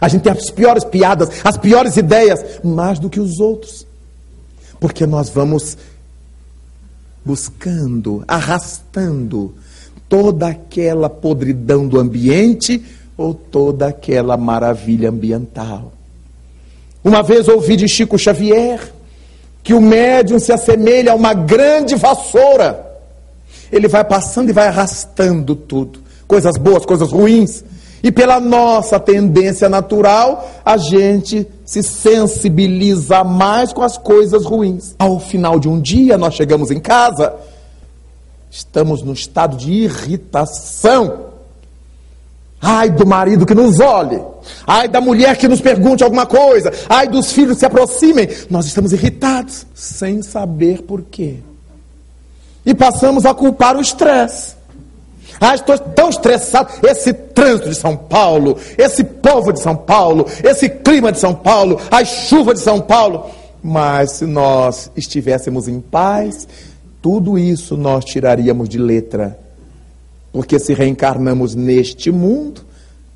A gente tem as piores piadas, as piores ideias, mais do que os outros. Porque nós vamos buscando, arrastando toda aquela podridão do ambiente ou toda aquela maravilha ambiental. Uma vez ouvi de Chico Xavier que o médium se assemelha a uma grande vassoura. Ele vai passando e vai arrastando tudo, coisas boas, coisas ruins. E pela nossa tendência natural, a gente se sensibiliza mais com as coisas ruins. Ao final de um dia, nós chegamos em casa, estamos no estado de irritação. Ai do marido que nos olhe, ai da mulher que nos pergunte alguma coisa, ai dos filhos que se aproximem. Nós estamos irritados, sem saber por quê. E passamos a culpar o estresse. Ah, estou tão estressado. Esse trânsito de São Paulo, esse povo de São Paulo, esse clima de São Paulo, a chuva de São Paulo. Mas se nós estivéssemos em paz, tudo isso nós tiraríamos de letra. Porque se reencarnamos neste mundo,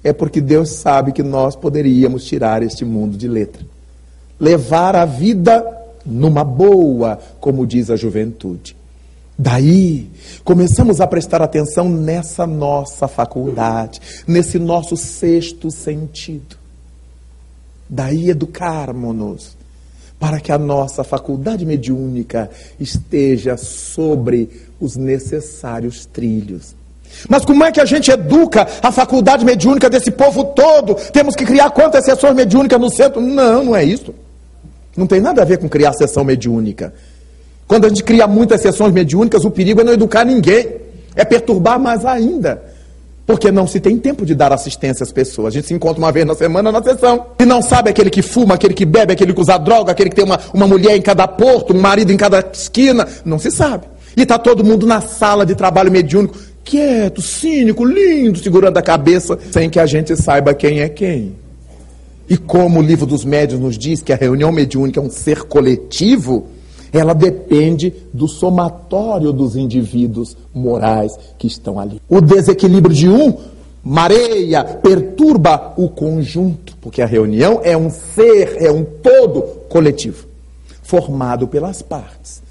é porque Deus sabe que nós poderíamos tirar este mundo de letra. Levar a vida numa boa, como diz a juventude. Daí, começamos a prestar atenção nessa nossa faculdade, nesse nosso sexto sentido. Daí, educarmos-nos para que a nossa faculdade mediúnica esteja sobre os necessários trilhos. Mas como é que a gente educa a faculdade mediúnica desse povo todo? Temos que criar quantas sessões mediúnicas no centro? Não, não é isso. Não tem nada a ver com criar sessão mediúnica. Quando a gente cria muitas sessões mediúnicas, o perigo é não educar ninguém, é perturbar mais ainda. Porque não se tem tempo de dar assistência às pessoas. A gente se encontra uma vez na semana na sessão. E não sabe aquele que fuma, aquele que bebe, aquele que usa droga, aquele que tem uma, uma mulher em cada porto, um marido em cada esquina. Não se sabe. E está todo mundo na sala de trabalho mediúnico, quieto, cínico, lindo, segurando a cabeça, sem que a gente saiba quem é quem. E como o livro dos médios nos diz que a reunião mediúnica é um ser coletivo, ela depende do somatório dos indivíduos morais que estão ali. O desequilíbrio de um mareia, perturba o conjunto, porque a reunião é um ser, é um todo coletivo, formado pelas partes.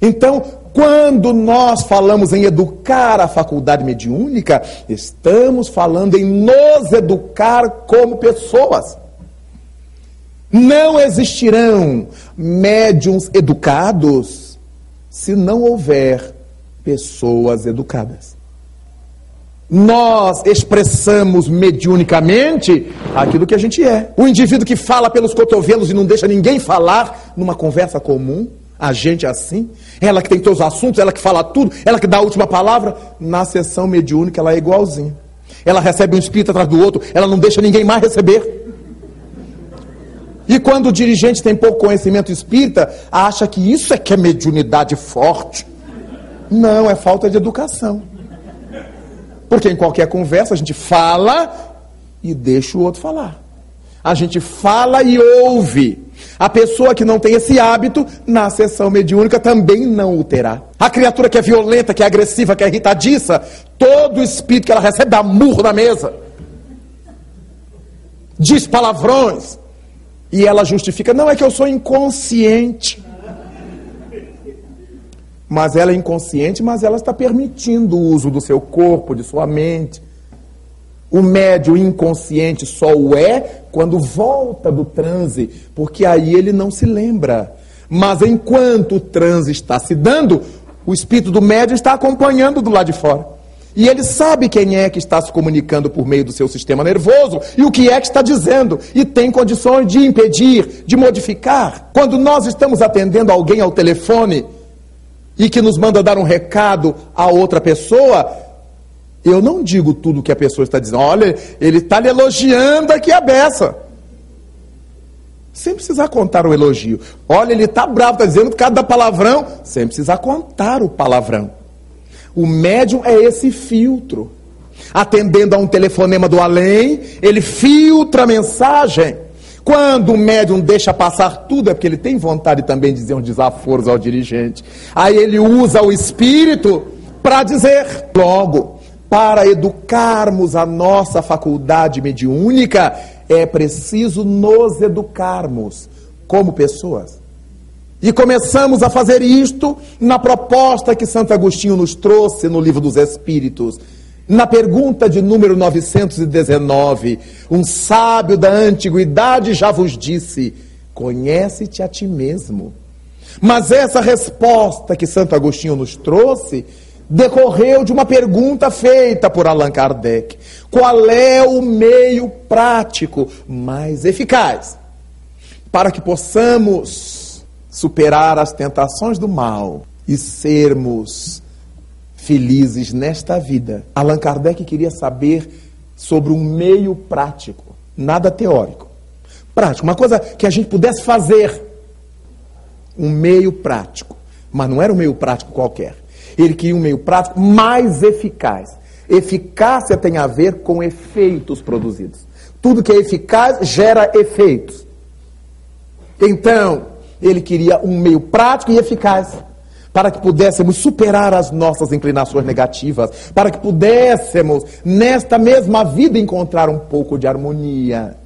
Então, quando nós falamos em educar a faculdade mediúnica, estamos falando em nos educar como pessoas. Não existirão médiums educados se não houver pessoas educadas. Nós expressamos mediunicamente aquilo que a gente é. O indivíduo que fala pelos cotovelos e não deixa ninguém falar numa conversa comum, a gente é assim. Ela que tem todos os assuntos, ela que fala tudo, ela que dá a última palavra. Na sessão mediúnica, ela é igualzinha. Ela recebe um espírito atrás do outro, ela não deixa ninguém mais receber. E quando o dirigente tem pouco conhecimento espírita, acha que isso é que é mediunidade forte. Não, é falta de educação. Porque em qualquer conversa a gente fala e deixa o outro falar. A gente fala e ouve. A pessoa que não tem esse hábito, na sessão mediúnica também não o terá. A criatura que é violenta, que é agressiva, que é irritadiça, todo espírito que ela recebe dá murro na mesa. Diz palavrões. E ela justifica: não, é que eu sou inconsciente. Mas ela é inconsciente, mas ela está permitindo o uso do seu corpo, de sua mente. O médio inconsciente só o é quando volta do transe, porque aí ele não se lembra. Mas enquanto o transe está se dando, o espírito do médio está acompanhando do lado de fora. E ele sabe quem é que está se comunicando por meio do seu sistema nervoso e o que é que está dizendo. E tem condições de impedir, de modificar. Quando nós estamos atendendo alguém ao telefone e que nos manda dar um recado a outra pessoa, eu não digo tudo o que a pessoa está dizendo. Olha, ele está lhe elogiando aqui a beça. Sem precisar contar o elogio. Olha, ele está bravo, está dizendo cada palavrão, sem precisar contar o palavrão. O médium é esse filtro. Atendendo a um telefonema do além, ele filtra a mensagem. Quando o médium deixa passar tudo, é porque ele tem vontade também de dizer uns desaforos ao dirigente. Aí ele usa o espírito para dizer logo para educarmos a nossa faculdade mediúnica, é preciso nos educarmos como pessoas. E começamos a fazer isto na proposta que Santo Agostinho nos trouxe no Livro dos Espíritos. Na pergunta de número 919, um sábio da antiguidade já vos disse: conhece-te a ti mesmo. Mas essa resposta que Santo Agostinho nos trouxe decorreu de uma pergunta feita por Allan Kardec: qual é o meio prático mais eficaz para que possamos superar as tentações do mal e sermos felizes nesta vida? Allan Kardec queria saber sobre um meio prático, nada teórico. Prático, uma coisa que a gente pudesse fazer. Um meio prático. Mas não era um meio prático qualquer ele queria um meio prático mais eficaz. Eficácia tem a ver com efeitos produzidos. Tudo que é eficaz gera efeitos. Então, ele queria um meio prático e eficaz para que pudéssemos superar as nossas inclinações negativas, para que pudéssemos, nesta mesma vida, encontrar um pouco de harmonia.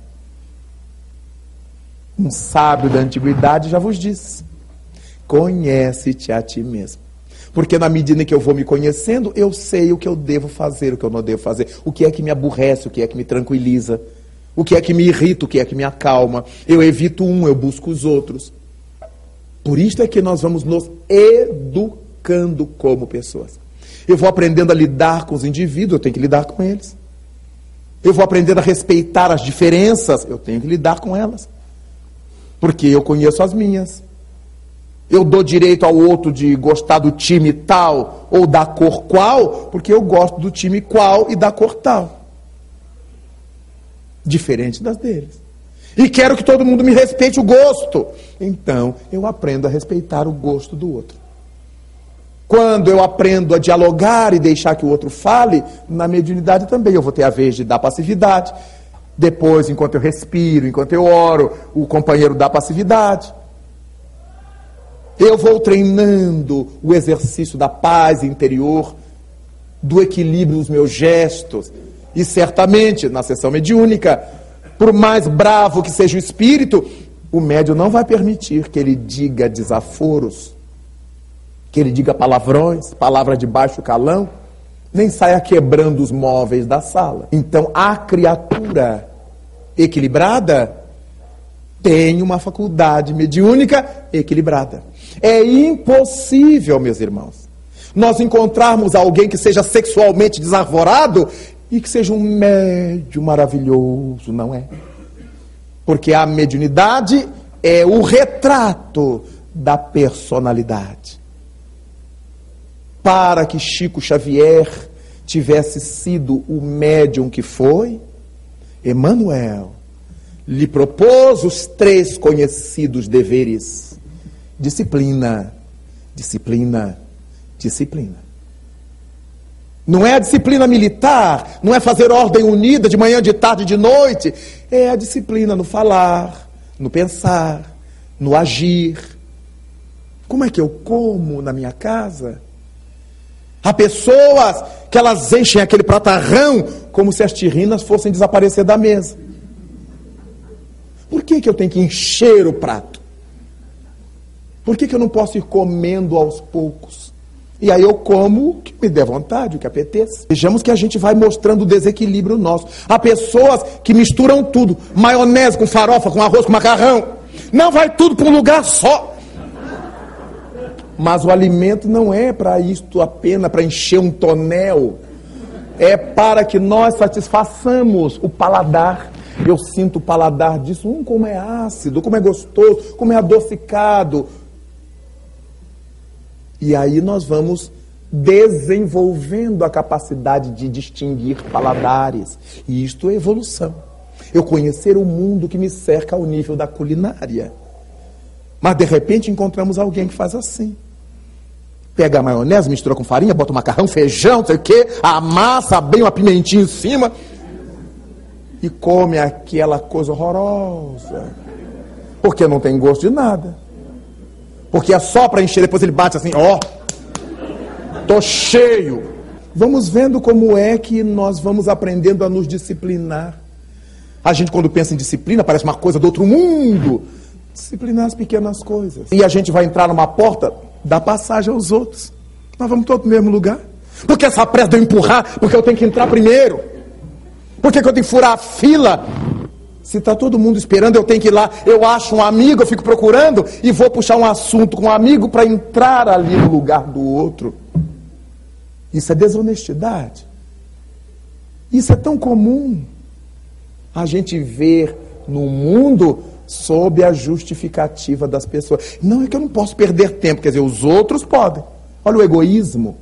Um sábio da antiguidade já vos disse: conhece-te a ti mesmo. Porque na medida que eu vou me conhecendo, eu sei o que eu devo fazer, o que eu não devo fazer, o que é que me aborrece, o que é que me tranquiliza, o que é que me irrita, o que é que me acalma. Eu evito um, eu busco os outros. Por isso é que nós vamos nos educando como pessoas. Eu vou aprendendo a lidar com os indivíduos, eu tenho que lidar com eles. Eu vou aprendendo a respeitar as diferenças, eu tenho que lidar com elas. Porque eu conheço as minhas. Eu dou direito ao outro de gostar do time tal ou da cor qual, porque eu gosto do time qual e da cor tal. Diferente das deles. E quero que todo mundo me respeite o gosto. Então, eu aprendo a respeitar o gosto do outro. Quando eu aprendo a dialogar e deixar que o outro fale, na mediunidade também eu vou ter a vez de dar passividade. Depois, enquanto eu respiro, enquanto eu oro, o companheiro dá passividade. Eu vou treinando o exercício da paz interior, do equilíbrio dos meus gestos. E certamente, na sessão mediúnica, por mais bravo que seja o espírito, o médium não vai permitir que ele diga desaforos, que ele diga palavrões, palavras de baixo calão, nem saia quebrando os móveis da sala. Então, a criatura equilibrada tem uma faculdade mediúnica equilibrada. É impossível, meus irmãos, nós encontrarmos alguém que seja sexualmente desarvorado e que seja um médio maravilhoso, não é? Porque a mediunidade é o retrato da personalidade. Para que Chico Xavier tivesse sido o médium que foi, Emmanuel lhe propôs os três conhecidos deveres Disciplina, disciplina, disciplina. Não é a disciplina militar, não é fazer ordem unida de manhã, de tarde, de noite. É a disciplina no falar, no pensar, no agir. Como é que eu como na minha casa? Há pessoas que elas enchem aquele pratarrão como se as tirrinas fossem desaparecer da mesa. Por que, que eu tenho que encher o prato? Por que, que eu não posso ir comendo aos poucos? E aí eu como o que me der vontade, o que apeteça. Vejamos que a gente vai mostrando o desequilíbrio nosso. Há pessoas que misturam tudo: maionese com farofa, com arroz, com macarrão. Não vai tudo para um lugar só. Mas o alimento não é para isto apenas para encher um tonel. É para que nós satisfaçamos o paladar. Eu sinto o paladar disso, hum, como é ácido, como é gostoso, como é adocicado. E aí nós vamos desenvolvendo a capacidade de distinguir paladares. E isto é evolução. Eu conhecer o mundo que me cerca ao nível da culinária. Mas de repente encontramos alguém que faz assim. Pega a maionese, mistura com farinha, bota o macarrão, feijão, não sei o quê, amassa bem uma pimentinha em cima e come aquela coisa horrorosa. Porque não tem gosto de nada. Porque é só para encher, depois ele bate assim, ó, oh, tô cheio. Vamos vendo como é que nós vamos aprendendo a nos disciplinar. A gente, quando pensa em disciplina, parece uma coisa do outro mundo. Disciplinar as pequenas coisas. E a gente vai entrar numa porta, dá passagem aos outros. Nós vamos todos no mesmo lugar. Porque essa pressa de eu empurrar, porque eu tenho que entrar primeiro. Por que, que eu tenho que furar a fila? Se está todo mundo esperando, eu tenho que ir lá. Eu acho um amigo, eu fico procurando e vou puxar um assunto com um amigo para entrar ali no lugar do outro. Isso é desonestidade. Isso é tão comum a gente ver no mundo sob a justificativa das pessoas. Não é que eu não posso perder tempo, quer dizer, os outros podem. Olha o egoísmo.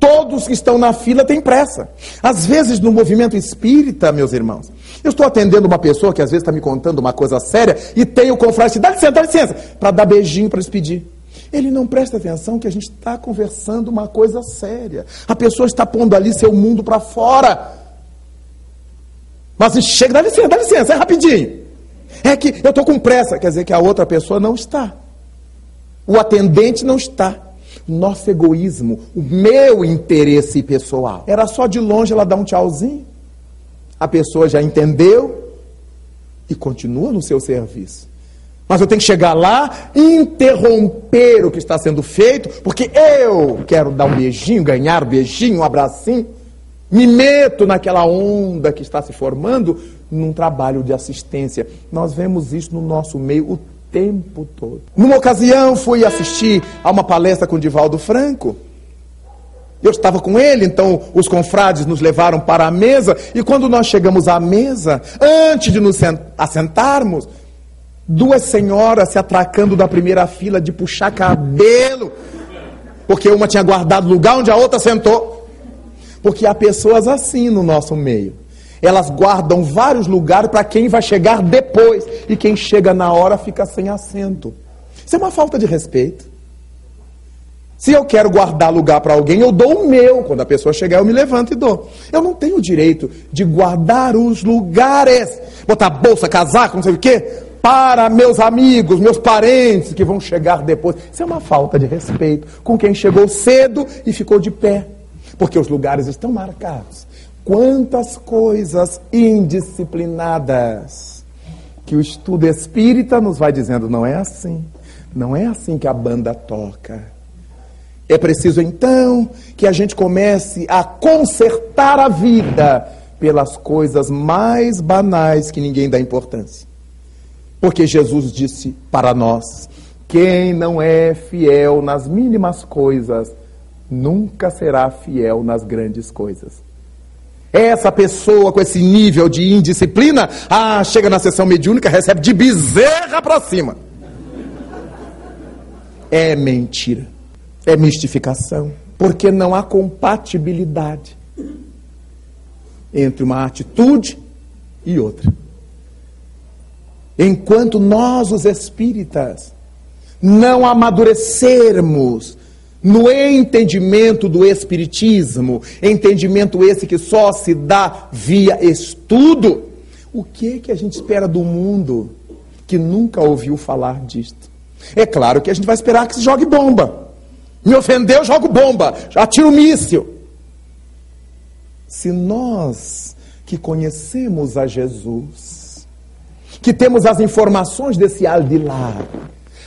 Todos que estão na fila têm pressa. Às vezes, no movimento espírita, meus irmãos, eu estou atendendo uma pessoa que às vezes está me contando uma coisa séria e tem o confrade, dá licença, dá licença, para dar beijinho para despedir. Ele não presta atenção que a gente está conversando uma coisa séria. A pessoa está pondo ali seu mundo para fora. Mas chega, dá licença, dá licença, é rapidinho. É que eu estou com pressa, quer dizer que a outra pessoa não está. O atendente não está. Nosso egoísmo, o meu interesse pessoal. Era só de longe ela dar um tchauzinho. A pessoa já entendeu e continua no seu serviço. Mas eu tenho que chegar lá e interromper o que está sendo feito, porque eu quero dar um beijinho, ganhar um beijinho, um abracinho. Me meto naquela onda que está se formando num trabalho de assistência. Nós vemos isso no nosso meio o tempo todo. Numa ocasião, fui assistir a uma palestra com Divaldo Franco. Eu estava com ele, então os confrades nos levaram para a mesa, e quando nós chegamos à mesa, antes de nos assentarmos, duas senhoras se atracando da primeira fila de puxar cabelo, porque uma tinha guardado lugar onde a outra sentou. Porque há pessoas assim no nosso meio. Elas guardam vários lugares para quem vai chegar depois. E quem chega na hora fica sem assento. Isso é uma falta de respeito. Se eu quero guardar lugar para alguém, eu dou o meu. Quando a pessoa chegar, eu me levanto e dou. Eu não tenho o direito de guardar os lugares, botar bolsa, casaco, não sei o quê, para meus amigos, meus parentes que vão chegar depois. Isso é uma falta de respeito com quem chegou cedo e ficou de pé, porque os lugares estão marcados. Quantas coisas indisciplinadas que o estudo espírita nos vai dizendo, não é assim. Não é assim que a banda toca. É preciso então que a gente comece a consertar a vida pelas coisas mais banais que ninguém dá importância. Porque Jesus disse para nós: quem não é fiel nas mínimas coisas, nunca será fiel nas grandes coisas. Essa pessoa com esse nível de indisciplina, ah, chega na sessão mediúnica, recebe de bezerra para cima. É mentira. É mistificação. Porque não há compatibilidade entre uma atitude e outra. Enquanto nós, os espíritas, não amadurecermos no entendimento do Espiritismo, entendimento esse que só se dá via estudo, o que, que a gente espera do mundo que nunca ouviu falar disto? É claro que a gente vai esperar que se jogue bomba. Me ofendeu, jogo bomba, atiro míssil. Se nós que conhecemos a Jesus, que temos as informações desse Aldilar,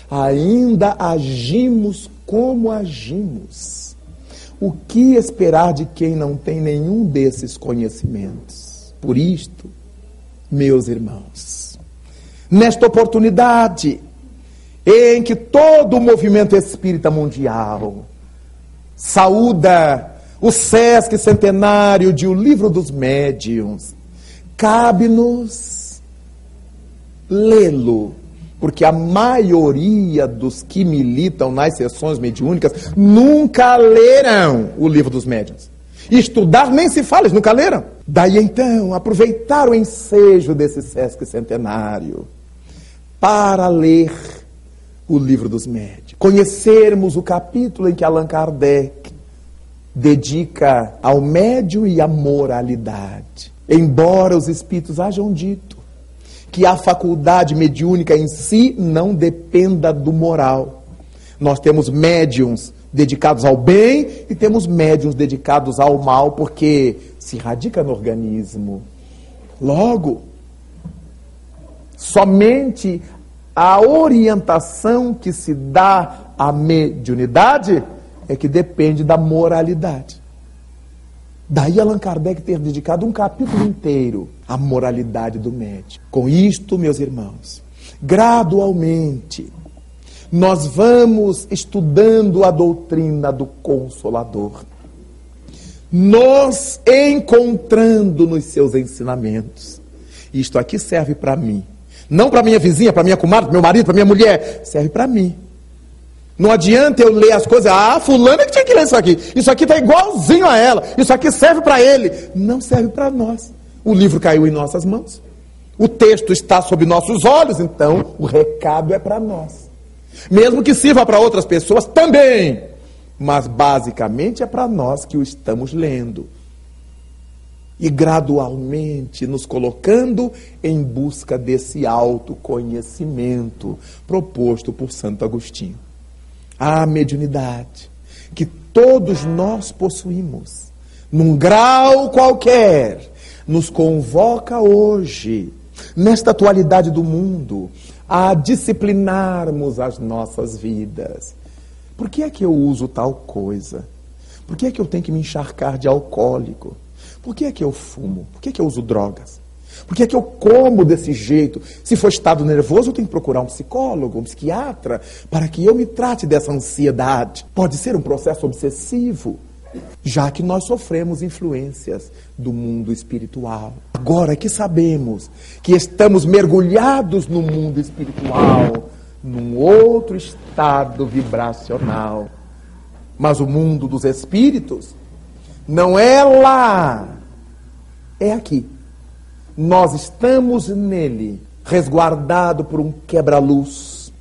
ainda agimos como agimos. O que esperar de quem não tem nenhum desses conhecimentos? Por isto, meus irmãos, nesta oportunidade em que todo o movimento espírita mundial saúda o Sesc centenário de O Livro dos Médiuns, cabe-nos lê-lo porque a maioria dos que militam nas sessões mediúnicas nunca leram o livro dos médiuns. Estudar nem se fala, eles nunca leram. Daí então, aproveitar o ensejo desse Sesc centenário para ler o livro dos médiuns. Conhecermos o capítulo em que Allan Kardec dedica ao médium e à moralidade. Embora os espíritos hajam dito que a faculdade mediúnica em si não dependa do moral. Nós temos médiums dedicados ao bem e temos médiums dedicados ao mal, porque se radica no organismo. Logo, somente a orientação que se dá à mediunidade é que depende da moralidade. Daí Allan Kardec ter dedicado um capítulo inteiro à moralidade do médico. Com isto, meus irmãos, gradualmente, nós vamos estudando a doutrina do Consolador, nos encontrando nos seus ensinamentos. Isto aqui serve para mim, não para minha vizinha, para minha comadre, para meu marido, para minha mulher, serve para mim. Não adianta eu ler as coisas, ah, fulano é que tinha que ler isso aqui. Isso aqui está igualzinho a ela. Isso aqui serve para ele. Não serve para nós. O livro caiu em nossas mãos. O texto está sob nossos olhos, então o recado é para nós. Mesmo que sirva para outras pessoas também. Mas basicamente é para nós que o estamos lendo. E gradualmente nos colocando em busca desse autoconhecimento proposto por Santo Agostinho a mediunidade que todos nós possuímos, num grau qualquer, nos convoca hoje, nesta atualidade do mundo, a disciplinarmos as nossas vidas. Por que é que eu uso tal coisa? Por que é que eu tenho que me encharcar de alcoólico? Por que é que eu fumo? Por que é que eu uso drogas? Por que é que eu como desse jeito? Se for estado nervoso, eu tenho que procurar um psicólogo, um psiquiatra, para que eu me trate dessa ansiedade. Pode ser um processo obsessivo, já que nós sofremos influências do mundo espiritual. Agora que sabemos que estamos mergulhados no mundo espiritual, num outro estado vibracional. Mas o mundo dos espíritos não é lá, é aqui. Nós estamos nele, resguardado por um quebra-luz,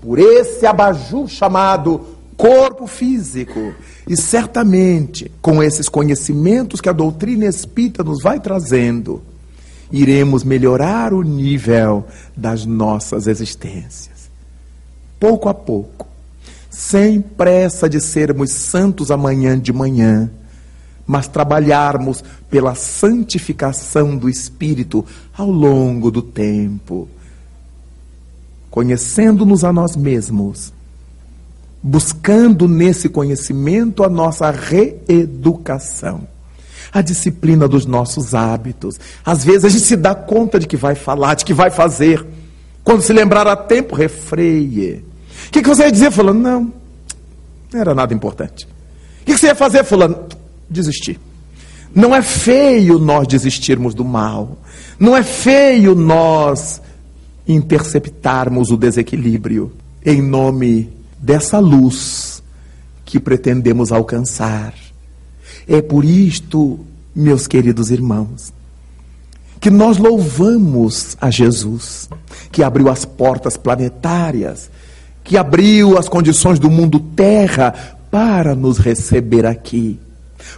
por esse abajur chamado corpo físico. E certamente, com esses conhecimentos que a doutrina espírita nos vai trazendo, iremos melhorar o nível das nossas existências. Pouco a pouco, sem pressa de sermos santos amanhã de manhã mas trabalharmos pela santificação do espírito ao longo do tempo, conhecendo-nos a nós mesmos, buscando nesse conhecimento a nossa reeducação, a disciplina dos nossos hábitos. Às vezes a gente se dá conta de que vai falar, de que vai fazer. Quando se lembrar a tempo, refreie. O que, que você ia dizer, falando? Não, não era nada importante. O que, que você ia fazer, falando? Desistir. Não é feio nós desistirmos do mal. Não é feio nós interceptarmos o desequilíbrio em nome dessa luz que pretendemos alcançar. É por isto, meus queridos irmãos, que nós louvamos a Jesus, que abriu as portas planetárias, que abriu as condições do mundo terra para nos receber aqui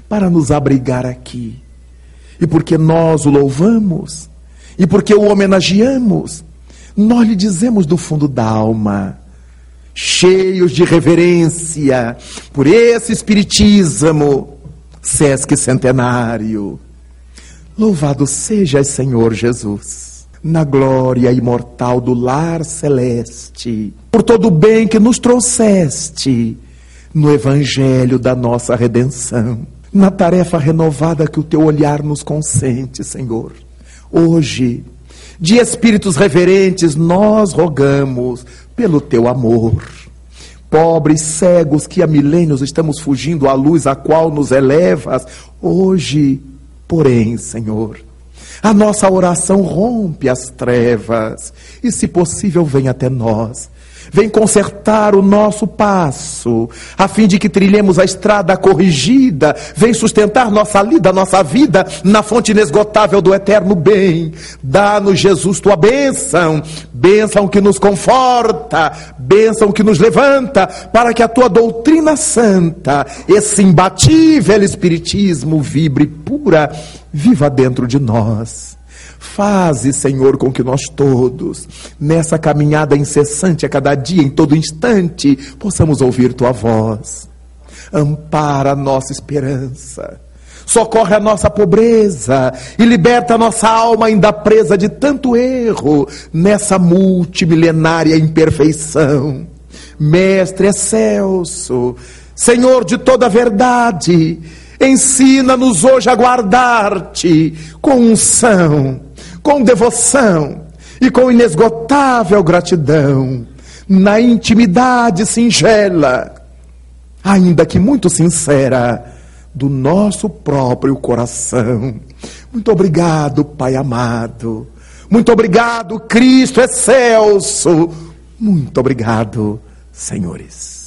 para nos abrigar aqui. E porque nós o louvamos, e porque o homenageamos, nós lhe dizemos do fundo da alma, cheios de reverência por esse Espiritismo, Sesc Centenário. Louvado seja Senhor Jesus, na glória imortal do lar celeste, por todo o bem que nos trouxeste no evangelho da nossa redenção, na tarefa renovada que o teu olhar nos consente, Senhor. Hoje, de espíritos reverentes, nós rogamos pelo teu amor. Pobres cegos que há milênios estamos fugindo à luz a qual nos elevas, hoje, porém, Senhor, a nossa oração rompe as trevas e, se possível, vem até nós vem consertar o nosso passo, a fim de que trilhemos a estrada corrigida, vem sustentar nossa lida, nossa vida na fonte inesgotável do eterno bem. Dá-nos, Jesus, tua bênção, bênção que nos conforta, bênção que nos levanta, para que a tua doutrina santa, esse imbatível Espiritismo, vibre pura, viva dentro de nós. Faze, Senhor, com que nós todos, nessa caminhada incessante a cada dia, em todo instante, possamos ouvir tua voz. Ampara a nossa esperança. Socorre a nossa pobreza e liberta a nossa alma ainda presa de tanto erro nessa multimilenária imperfeição. Mestre excelso, Senhor de toda verdade, ensina-nos hoje a guardar-te com unção com devoção e com inesgotável gratidão, na intimidade singela, ainda que muito sincera, do nosso próprio coração. Muito obrigado, Pai amado. Muito obrigado, Cristo excelso. Muito obrigado, senhores.